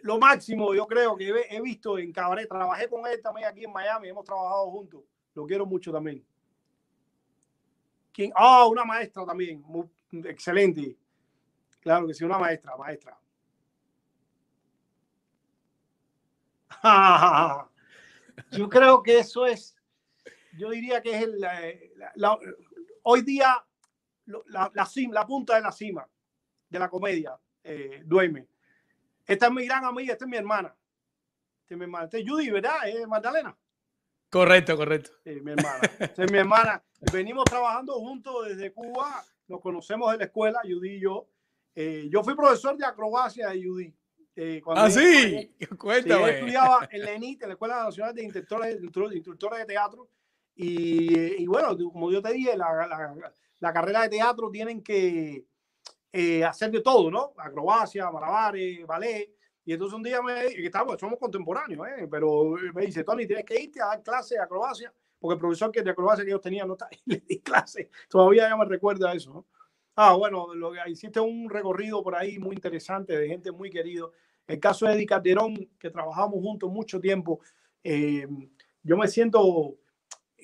lo máximo, yo creo que he, visto en Cabaret. Trabajé con él también aquí en Miami, hemos trabajado juntos. Lo quiero mucho también. Ah, una maestra también, muy, excelente. Claro que sí, una maestra, maestra. Yo creo que eso es, yo diría que es el, la- hoy día la, punta de la cima de la comedia, eh, Duerme. Esta es mi gran amiga, esta es mi hermana. Esta es mi hermana. Es Judy, ¿verdad? Es Magdalena. Correcto, correcto. Sí, mi hermana. Esta es mi hermana. Venimos trabajando juntos desde Cuba. Nos conocemos de la escuela, Judy y yo. Eh, yo fui profesor de acrobacia de Judy. eh, Ah, sí. Sí, ella Cuéntame. estudiaba en la ENIT, en la Escuela Nacional de Instructores, de Instructores de Teatro. Y, y bueno, como yo te dije, la, la- la carrera de teatro tienen que eh, hacer de todo, ¿no? Acrobacia, malabares, ballet. Y entonces un día me estamos, somos contemporáneos, ¿eh? pero me dice, Tony, tienes que irte a dar clase de acrobacia, porque el profesor que de acrobacia que ellos tenían no está ahí, le di clase. Todavía ya me recuerda eso, ¿no? Ah, bueno, lo, hiciste un recorrido por ahí muy interesante de gente muy querido. El caso de Eddie Calderón, que trabajamos juntos mucho tiempo, eh, yo me siento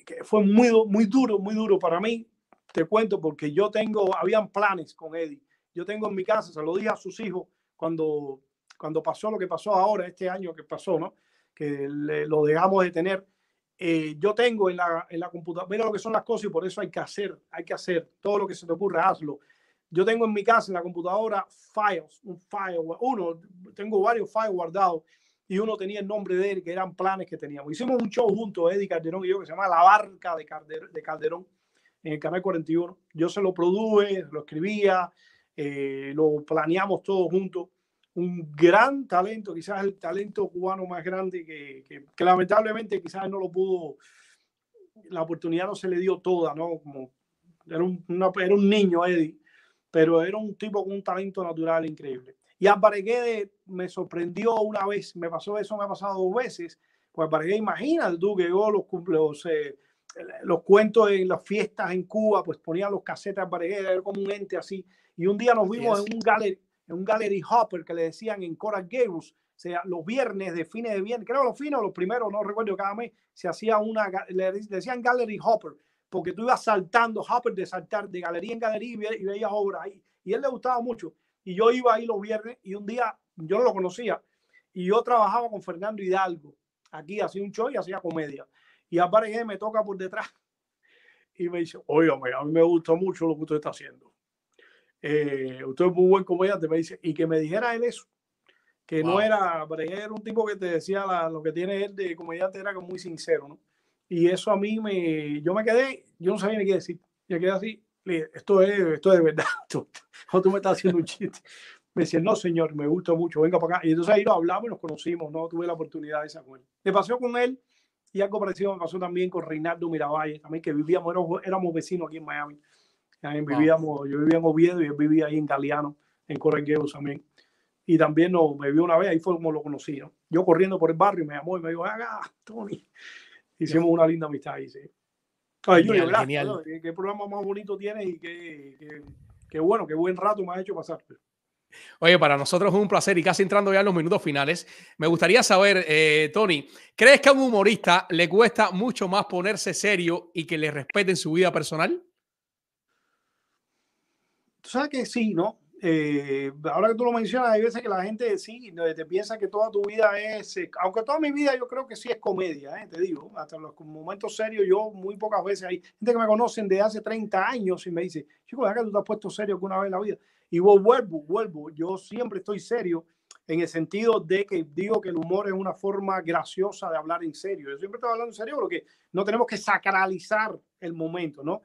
que fue muy, muy duro, muy duro para mí. Te cuento porque yo tengo, habían planes con Eddie. Yo tengo en mi casa, se lo dije a sus hijos cuando, cuando pasó lo que pasó ahora, este año que pasó, ¿no? Que le- lo dejamos de tener. Eh, yo tengo en la, en la computadora, mira lo que son las cosas y por eso hay que hacer, hay que hacer todo lo que se te ocurra, hazlo. Yo tengo en mi casa, en la computadora, files, un file, uno, tengo varios files guardados y uno tenía el nombre de él, que eran planes que teníamos. Hicimos un show juntos, Eddie Calderón y yo, que se llama La Barca de Calder- de Calderón, en el Canal 41. Yo se lo produje, lo escribía, eh, lo planeamos todos juntos. Un gran talento, quizás el talento cubano más grande que, que- que lamentablemente quizás no lo pudo, la oportunidad no se le dio toda, ¿no? Como era un, una- era un niño, Eddie, pero era un tipo con un talento natural increíble. Y Guedes me sorprendió una vez, me pasó eso, me ha pasado dos veces. Pues Guedes, imagínate tú que yo los, los, eh, los cuentos en las fiestas en Cuba, pues ponía los Álvarez Guedes, era como un ente así. Y un día nos vimos en un gallery, un gallery hopper que le decían en Coral Gables, o sea, los viernes de fines de viernes, creo los fines o los primeros, no recuerdo, cada mes se hacía una, le decían gallery hopper, porque tú ibas saltando, hopper de saltar de galería en galería y veías obras ahí. Y él le gustaba mucho. Y yo iba ahí los viernes y un día yo no lo conocía y yo trabajaba con Fernando Hidalgo. Aquí hacía un show y hacía comedia. Y Álvarez me toca por detrás y me dice, oye, a mí me gustó mucho lo que usted está haciendo. Eh, usted es muy buen comediante, me dice, y que me dijera él eso, que no era, era un tipo que te decía lo que tiene él de comediante, era como muy sincero, ¿no? Y eso a mí me, yo me quedé, yo no sabía ni qué decir, yo quedé así, esto es, esto es de verdad, tú, tú me estás haciendo un chiste. Me decía, no, señor, me gusta mucho, venga para acá. Y entonces ahí nos hablamos y nos conocimos, no tuve la oportunidad de esa con Me pasó con él y algo parecido me pasó también con Reinaldo Miravalle, también que vivíamos, éramos, vecinos aquí en Miami. También vivíamos, yo vivía en Oviedo y él vivía ahí en Galeano, en Corregueos también. Y también no, me vio una vez, ahí fue como lo conocí. ¿no? Yo corriendo por el barrio, me llamó y me dijo, haga, Tony. Hicimos una linda amistad ahí, sí. Ay, genial, genial. ¿Qué, programa más bonito tienes y qué, qué, bueno, qué buen rato me has hecho pasar. Oye, para nosotros es un placer y casi entrando ya en los minutos finales, me gustaría saber, eh, Tony, ¿crees que a un humorista le cuesta mucho más ponerse serio y que le respeten su vida personal? Tú sabes que sí, ¿no? Eh, ahora que tú lo mencionas, hay veces que la gente sí, te piensa que toda tu vida es, eh, aunque toda mi vida yo creo que sí es comedia, eh, te digo, hasta los momentos serios yo muy pocas veces hay gente que me conocen de hace 30 años y me dice, chico, ¿verdad que tú te has puesto serio alguna vez en la vida? Y vos vuelvo, vuelvo, yo siempre estoy serio en el sentido de que digo que el humor es una forma graciosa de hablar en serio. Yo siempre estoy hablando en serio porque no tenemos que sacralizar el momento, ¿no?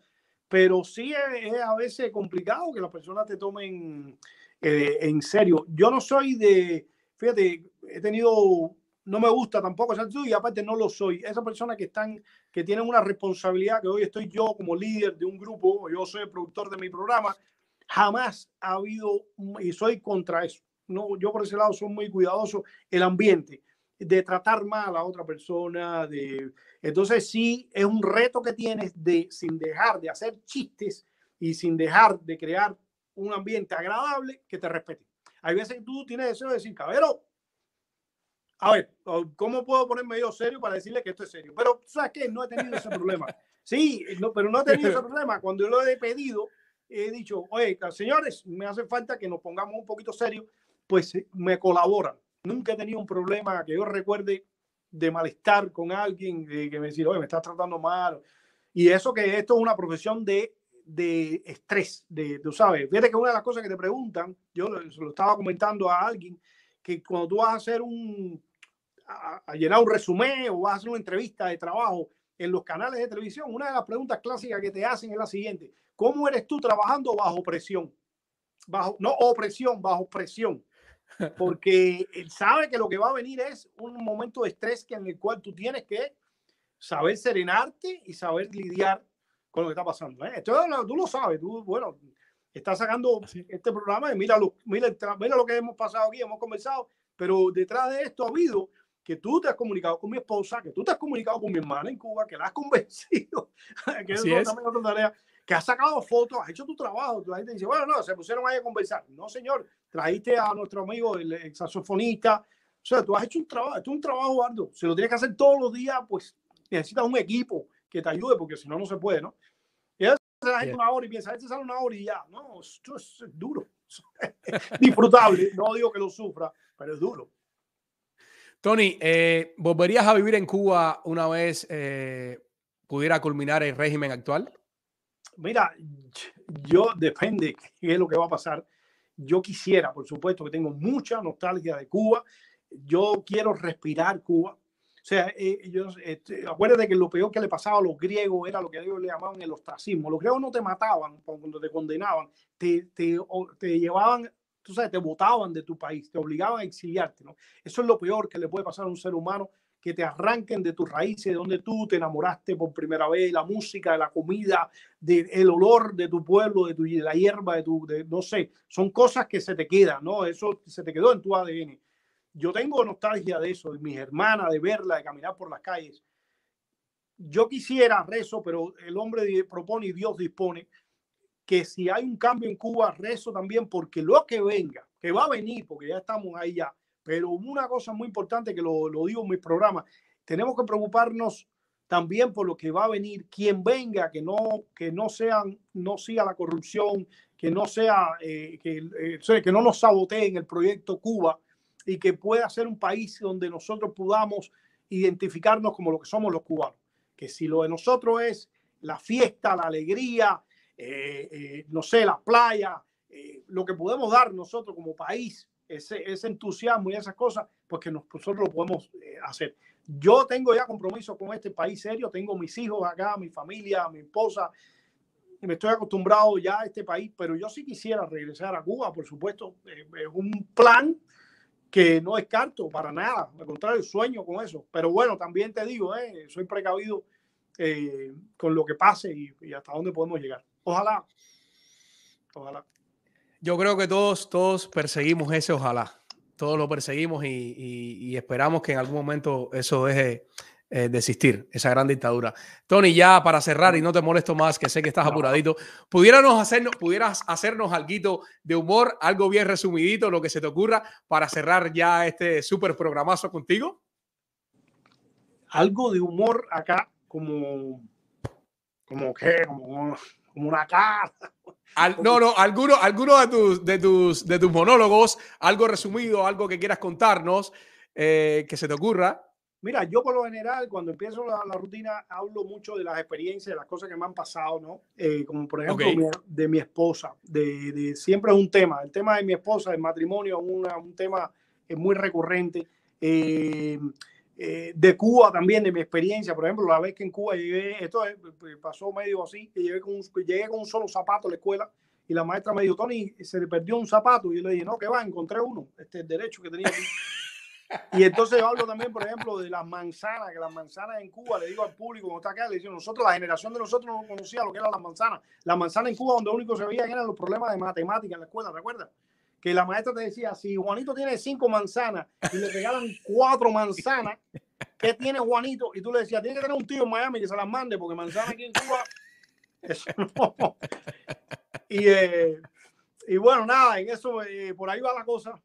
Pero sí es, a veces complicado que las personas te tomen eh, en serio. Yo no soy de, fíjate, he tenido, no me gusta tampoco esa y aparte no lo soy. Esa persona que están, que tienen una responsabilidad, que hoy estoy yo como líder de un grupo, yo soy el productor de mi programa, jamás ha habido, y soy contra eso. No, yo por ese lado soy muy cuidadoso. El ambiente de tratar mal a otra persona, de entonces sí es un reto que tienes de sin dejar de hacer chistes y sin dejar de crear un ambiente agradable que te respete. Hay veces que tú tienes deseo de decir, cabero, a ver, ¿cómo puedo ponerme yo serio para decirle que esto es serio? Pero sabes que no he tenido ese problema. Sí, no, pero no he tenido ese problema. Cuando yo lo he pedido, he dicho, oye, señores, me hace falta que nos pongamos un poquito serios, pues me colaboran nunca he tenido un problema que yo recuerde de malestar con alguien, de que me decía, oye, me estás tratando mal. Y eso que esto es una profesión de, de estrés, de, tú sabes, fíjate que una de las cosas que te preguntan, yo lo, lo estaba comentando a alguien, que cuando tú vas a hacer un, a, llenar un resumen o vas a hacer una entrevista de trabajo en los canales de televisión, una de las preguntas clásicas que te hacen es la siguiente, ¿cómo eres tú trabajando bajo presión? Bajo, no opresión, bajo presión porque él sabe que lo que va a venir es un momento de estrés que en el cual tú tienes que saber serenarte y saber lidiar con lo que está pasando. ¿eh? Esto, tú lo sabes, tú, bueno, estás sacando este programa y mira lo, mira, mira lo que hemos pasado aquí, hemos conversado, pero detrás de esto ha habido que tú te has comunicado con mi esposa, que tú te has comunicado con mi hermana en Cuba, que la has convencido, que es, es. otra tarea, que has sacado fotos, has hecho tu trabajo. La gente dice, bueno, no, se pusieron ahí a conversar. No, señor, trajiste a nuestro amigo, el, saxofonista. O sea, tú has hecho un trabajo, es un trabajo arduo. Si lo tienes que hacer todos los días, pues necesitas un equipo que te ayude, porque si no, no se puede, ¿no? Y la gente una hora y piensa, este sale una hora y ya. No, esto es duro. Disfrutable. No digo que lo sufra, pero es duro. Tony, eh, ¿volverías a vivir en Cuba una vez eh, pudiera culminar el régimen actual? Mira, yo depende qué es lo que va a pasar. Yo quisiera, por supuesto, que tengo mucha nostalgia de Cuba. Yo quiero respirar Cuba. O sea, eh, este, acuérdate que lo peor que le pasaba a los griegos era lo que ellos le llamaban el ostracismo. Los griegos no te mataban cuando te condenaban, te, te, te llevaban, tú sabes, te botaban de tu país, te obligaban a exiliarte. ¿no? Eso es lo peor que le puede pasar a un ser humano que te arranquen de tus raíces, de donde tú te enamoraste por primera vez, la música, la comida, del el olor de tu pueblo, de, tu, de la hierba, de tu, no sé, son cosas que se te quedan, ¿no? Eso se te quedó en tu ADN. Yo tengo nostalgia de eso, de mis hermanas, de verla, de caminar por las calles. Yo quisiera rezo, pero el hombre propone y Dios dispone que si hay un cambio en Cuba, rezo también porque lo que venga, que va a venir, porque ya estamos ahí ya, pero una cosa muy importante que lo, digo en mis programas, tenemos que preocuparnos también por lo que va a venir, quien venga, que no, que no sean, no siga la corrupción, que no sea, eh, que, eh, que no nos saboteen el proyecto Cuba y que pueda ser un país donde nosotros podamos identificarnos como lo que somos los cubanos. Que si lo de nosotros es la fiesta, la alegría, eh, no sé, la playa, lo que podemos dar nosotros como país ese, ese entusiasmo y esas cosas, pues que nosotros lo podemos eh, hacer. Yo tengo ya compromiso con este país serio, tengo mis hijos acá, mi familia, mi esposa, me estoy acostumbrado ya a este país, pero yo sí quisiera regresar a Cuba, por supuesto, eh, es un plan que no descarto para nada, al contrario, sueño con eso, pero bueno, también te digo, eh, soy precavido con lo que pase y, y hasta dónde podemos llegar. Ojalá, ojalá yo creo que todos, todos perseguimos ese ojalá. Todos lo perseguimos y, esperamos que en algún momento eso deje eh, de existir, esa gran dictadura. Tony, ya para cerrar y no te molesto más, que sé que estás apuradito, ¿pudiéramos hacernos, ¿pudieras hacernos algo de humor, algo bien resumidito, lo que se te ocurra, para cerrar ya este súper programazo contigo? Algo de humor acá, como, como que, como, como una cara no, no, alguno, alguno de, tus, de, tus, de tus monólogos, algo resumido, algo que quieras contarnos, eh, que se te ocurra. Mira, yo por lo general, cuando empiezo la, rutina, hablo mucho de las experiencias, de las cosas que me han pasado, ¿no? Eh, como por ejemplo de mi esposa, de, de, siempre es un tema. El tema de mi esposa, el matrimonio, es un tema es muy recurrente. Eh, eh, de Cuba también, de mi experiencia, por ejemplo, la vez que en Cuba llegué, esto pasó medio así, que llegué con, un, llegué con un solo zapato a la escuela y la maestra me dijo, Tony, se le perdió un zapato y yo le dije, no, que va, encontré uno, este es derecho que tenía aquí. Y entonces yo hablo también, por ejemplo, de las manzanas, que las manzanas en Cuba, le digo al público, como está acá, le digo, nosotros, la generación de nosotros no conocía lo que eran las manzanas. Las manzanas en Cuba, donde único se veía eran los problemas de matemática en la escuela, ¿recuerdas? Que la maestra te decía, si Juanito tiene cinco manzanas y le regalan cuatro manzanas, ¿qué tiene Juanito? Y tú le decías, tiene que tener un tío en Miami que se las mande, porque manzana aquí en Cuba, eso no. Y, eh, y bueno, nada, en eso, eh, por ahí va la cosa.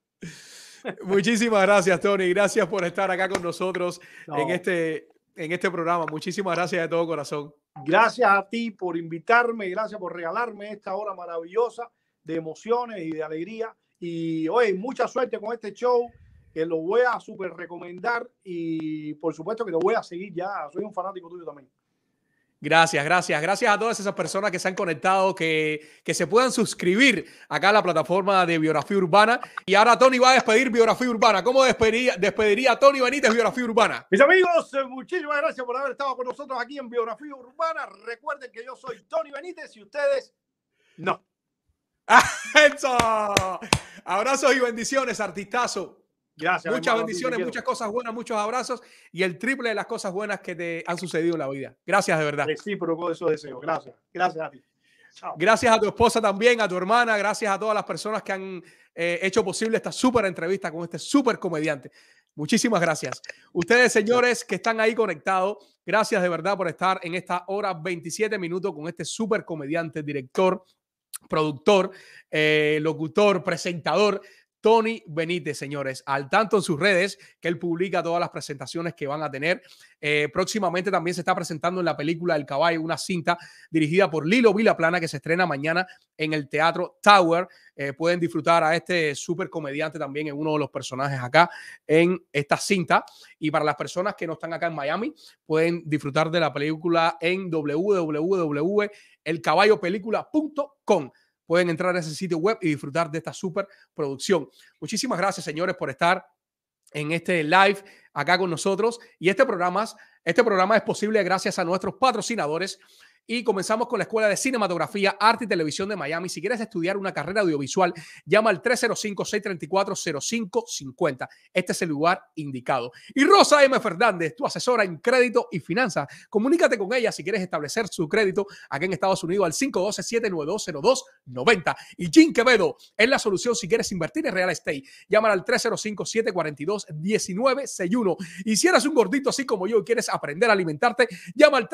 Muchísimas gracias, Tony. Gracias por estar acá con nosotros en, este, en este programa. Muchísimas gracias de todo corazón. Gracias a ti por invitarme, gracias por regalarme esta hora maravillosa de emociones y de alegría. Y hoy mucha suerte con este show, que lo voy a súper recomendar y por supuesto que lo voy a seguir ya. Soy un fanático tuyo también. Gracias, gracias. Gracias a todas esas personas que se han conectado, que, que se puedan suscribir acá a la plataforma de Biografía Urbana. Y ahora Tony va a despedir Biografía Urbana. ¿Cómo despediría, despediría a Tony Benítez Biografía Urbana? Mis amigos, muchísimas gracias por haber estado con nosotros aquí en Biografía Urbana. Recuerden que yo soy Tony Benítez y ustedes no. ¡Eso! Abrazos y bendiciones, artistazo. Gracias. Muchas bendiciones, muchas cosas buenas, muchos abrazos y el triple de las cosas buenas que te han sucedido en la vida. Gracias de verdad. Sí, pero con eso deseo. Gracias. Gracias a ti. Gracias a tu esposa también, a tu hermana, gracias a todas las personas que han eh, hecho posible esta súper entrevista con este súper comediante. Muchísimas gracias. Ustedes, señores, que están ahí conectados, gracias de verdad por estar en esta hora 27 minutos con este súper comediante, director, productor, eh, locutor, presentador. Tony Benítez, señores, al tanto en sus redes, que él publica todas las presentaciones que van a tener. Eh, próximamente también se está presentando en la película El Caballo, una cinta dirigida por Lilo Vilaplana que se estrena mañana en el Teatro Tower. Eh, pueden disfrutar a este súper comediante también en uno de los personajes acá en esta cinta. Y para las personas que no están acá en Miami, pueden disfrutar de la película en www.elcaballopelícula.com pueden entrar a ese sitio web y disfrutar de esta super producción. Muchísimas gracias, señores, por estar en este live acá con nosotros. Y este programa, este programa es posible gracias a nuestros patrocinadores y comenzamos con la Escuela de Cinematografía, Arte y Televisión de Miami. Si quieres estudiar una carrera audiovisual, llama al 305-634-0550. Este es el lugar indicado. Y Rosa M. Fernández, tu asesora en crédito y finanzas. Comunícate con ella si quieres establecer su crédito aquí en Estados Unidos al 512-792-0290. Y Jim Quevedo es la solución si quieres invertir en real estate. Llámala al 305-742-1961. Y si eres un gordito así como yo y quieres aprender a alimentarte, llama al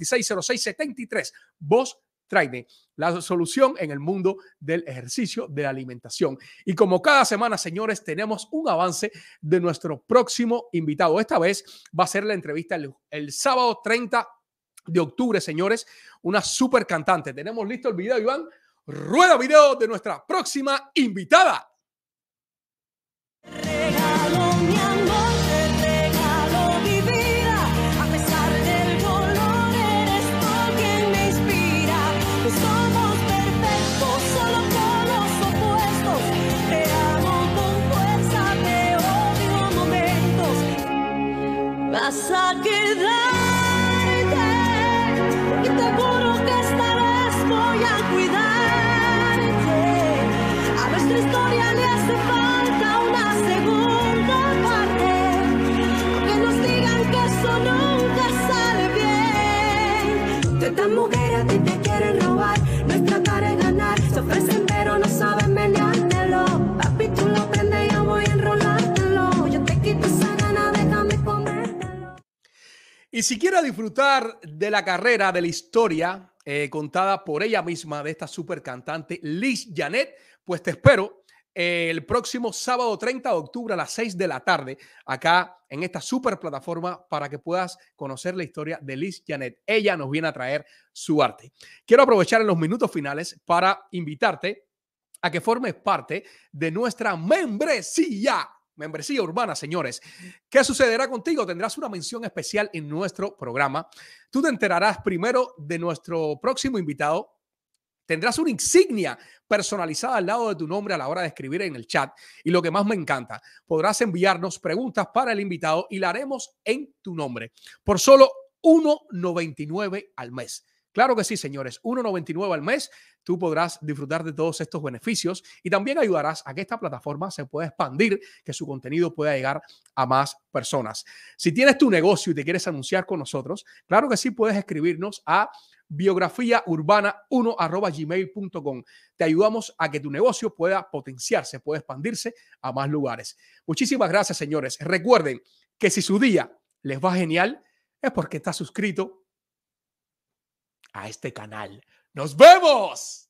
305-846-0673. Vos Traine, la solución en el mundo del ejercicio de la alimentación. Y como cada semana, señores, tenemos un avance de nuestro próximo invitado. Esta vez va a ser la entrevista el, el sábado 30 de octubre, señores. Una super cantante. Tenemos listo el video, Iván. Rueda video de nuestra próxima invitada. Vas a quedarte y te juro que esta vez voy a cuidarte. A nuestra historia le hace falta una segunda parte. Aunque nos digan que eso nunca sale bien. Estas mujeres a ti te quieren robar. No es tratar de ganar. Se ofrecen Y si quieres disfrutar de la carrera, de la historia eh, contada por ella misma de esta super cantante Liz Janet, pues te espero eh, el próximo sábado 30 de octubre a las 6 de la tarde acá en esta super plataforma para que puedas conocer la historia de Liz Janet. Ella nos viene a traer su arte. Quiero aprovechar en los minutos finales para invitarte a que formes parte de nuestra membresía membresía urbana, señores. ¿Qué sucederá contigo? Tendrás una mención especial en nuestro programa. Tú te enterarás primero de nuestro próximo invitado. Tendrás una insignia personalizada al lado de tu nombre a la hora de escribir en el chat. Y lo que más me encanta, podrás enviarnos preguntas para el invitado y la haremos en tu nombre por solo 1.99 al mes. Claro que sí, señores, 1.99 al mes. Tú podrás disfrutar de todos estos beneficios y también ayudarás a que esta plataforma se pueda expandir, que su contenido pueda llegar a más personas. Si tienes tu negocio y te quieres anunciar con nosotros, claro que sí puedes escribirnos a biografía urbana 1 gmail.com. Te ayudamos a que tu negocio pueda potenciarse, pueda expandirse a más lugares. Muchísimas gracias, señores. Recuerden que si su día les va genial, es porque está suscrito a este canal. ¡Nos vemos!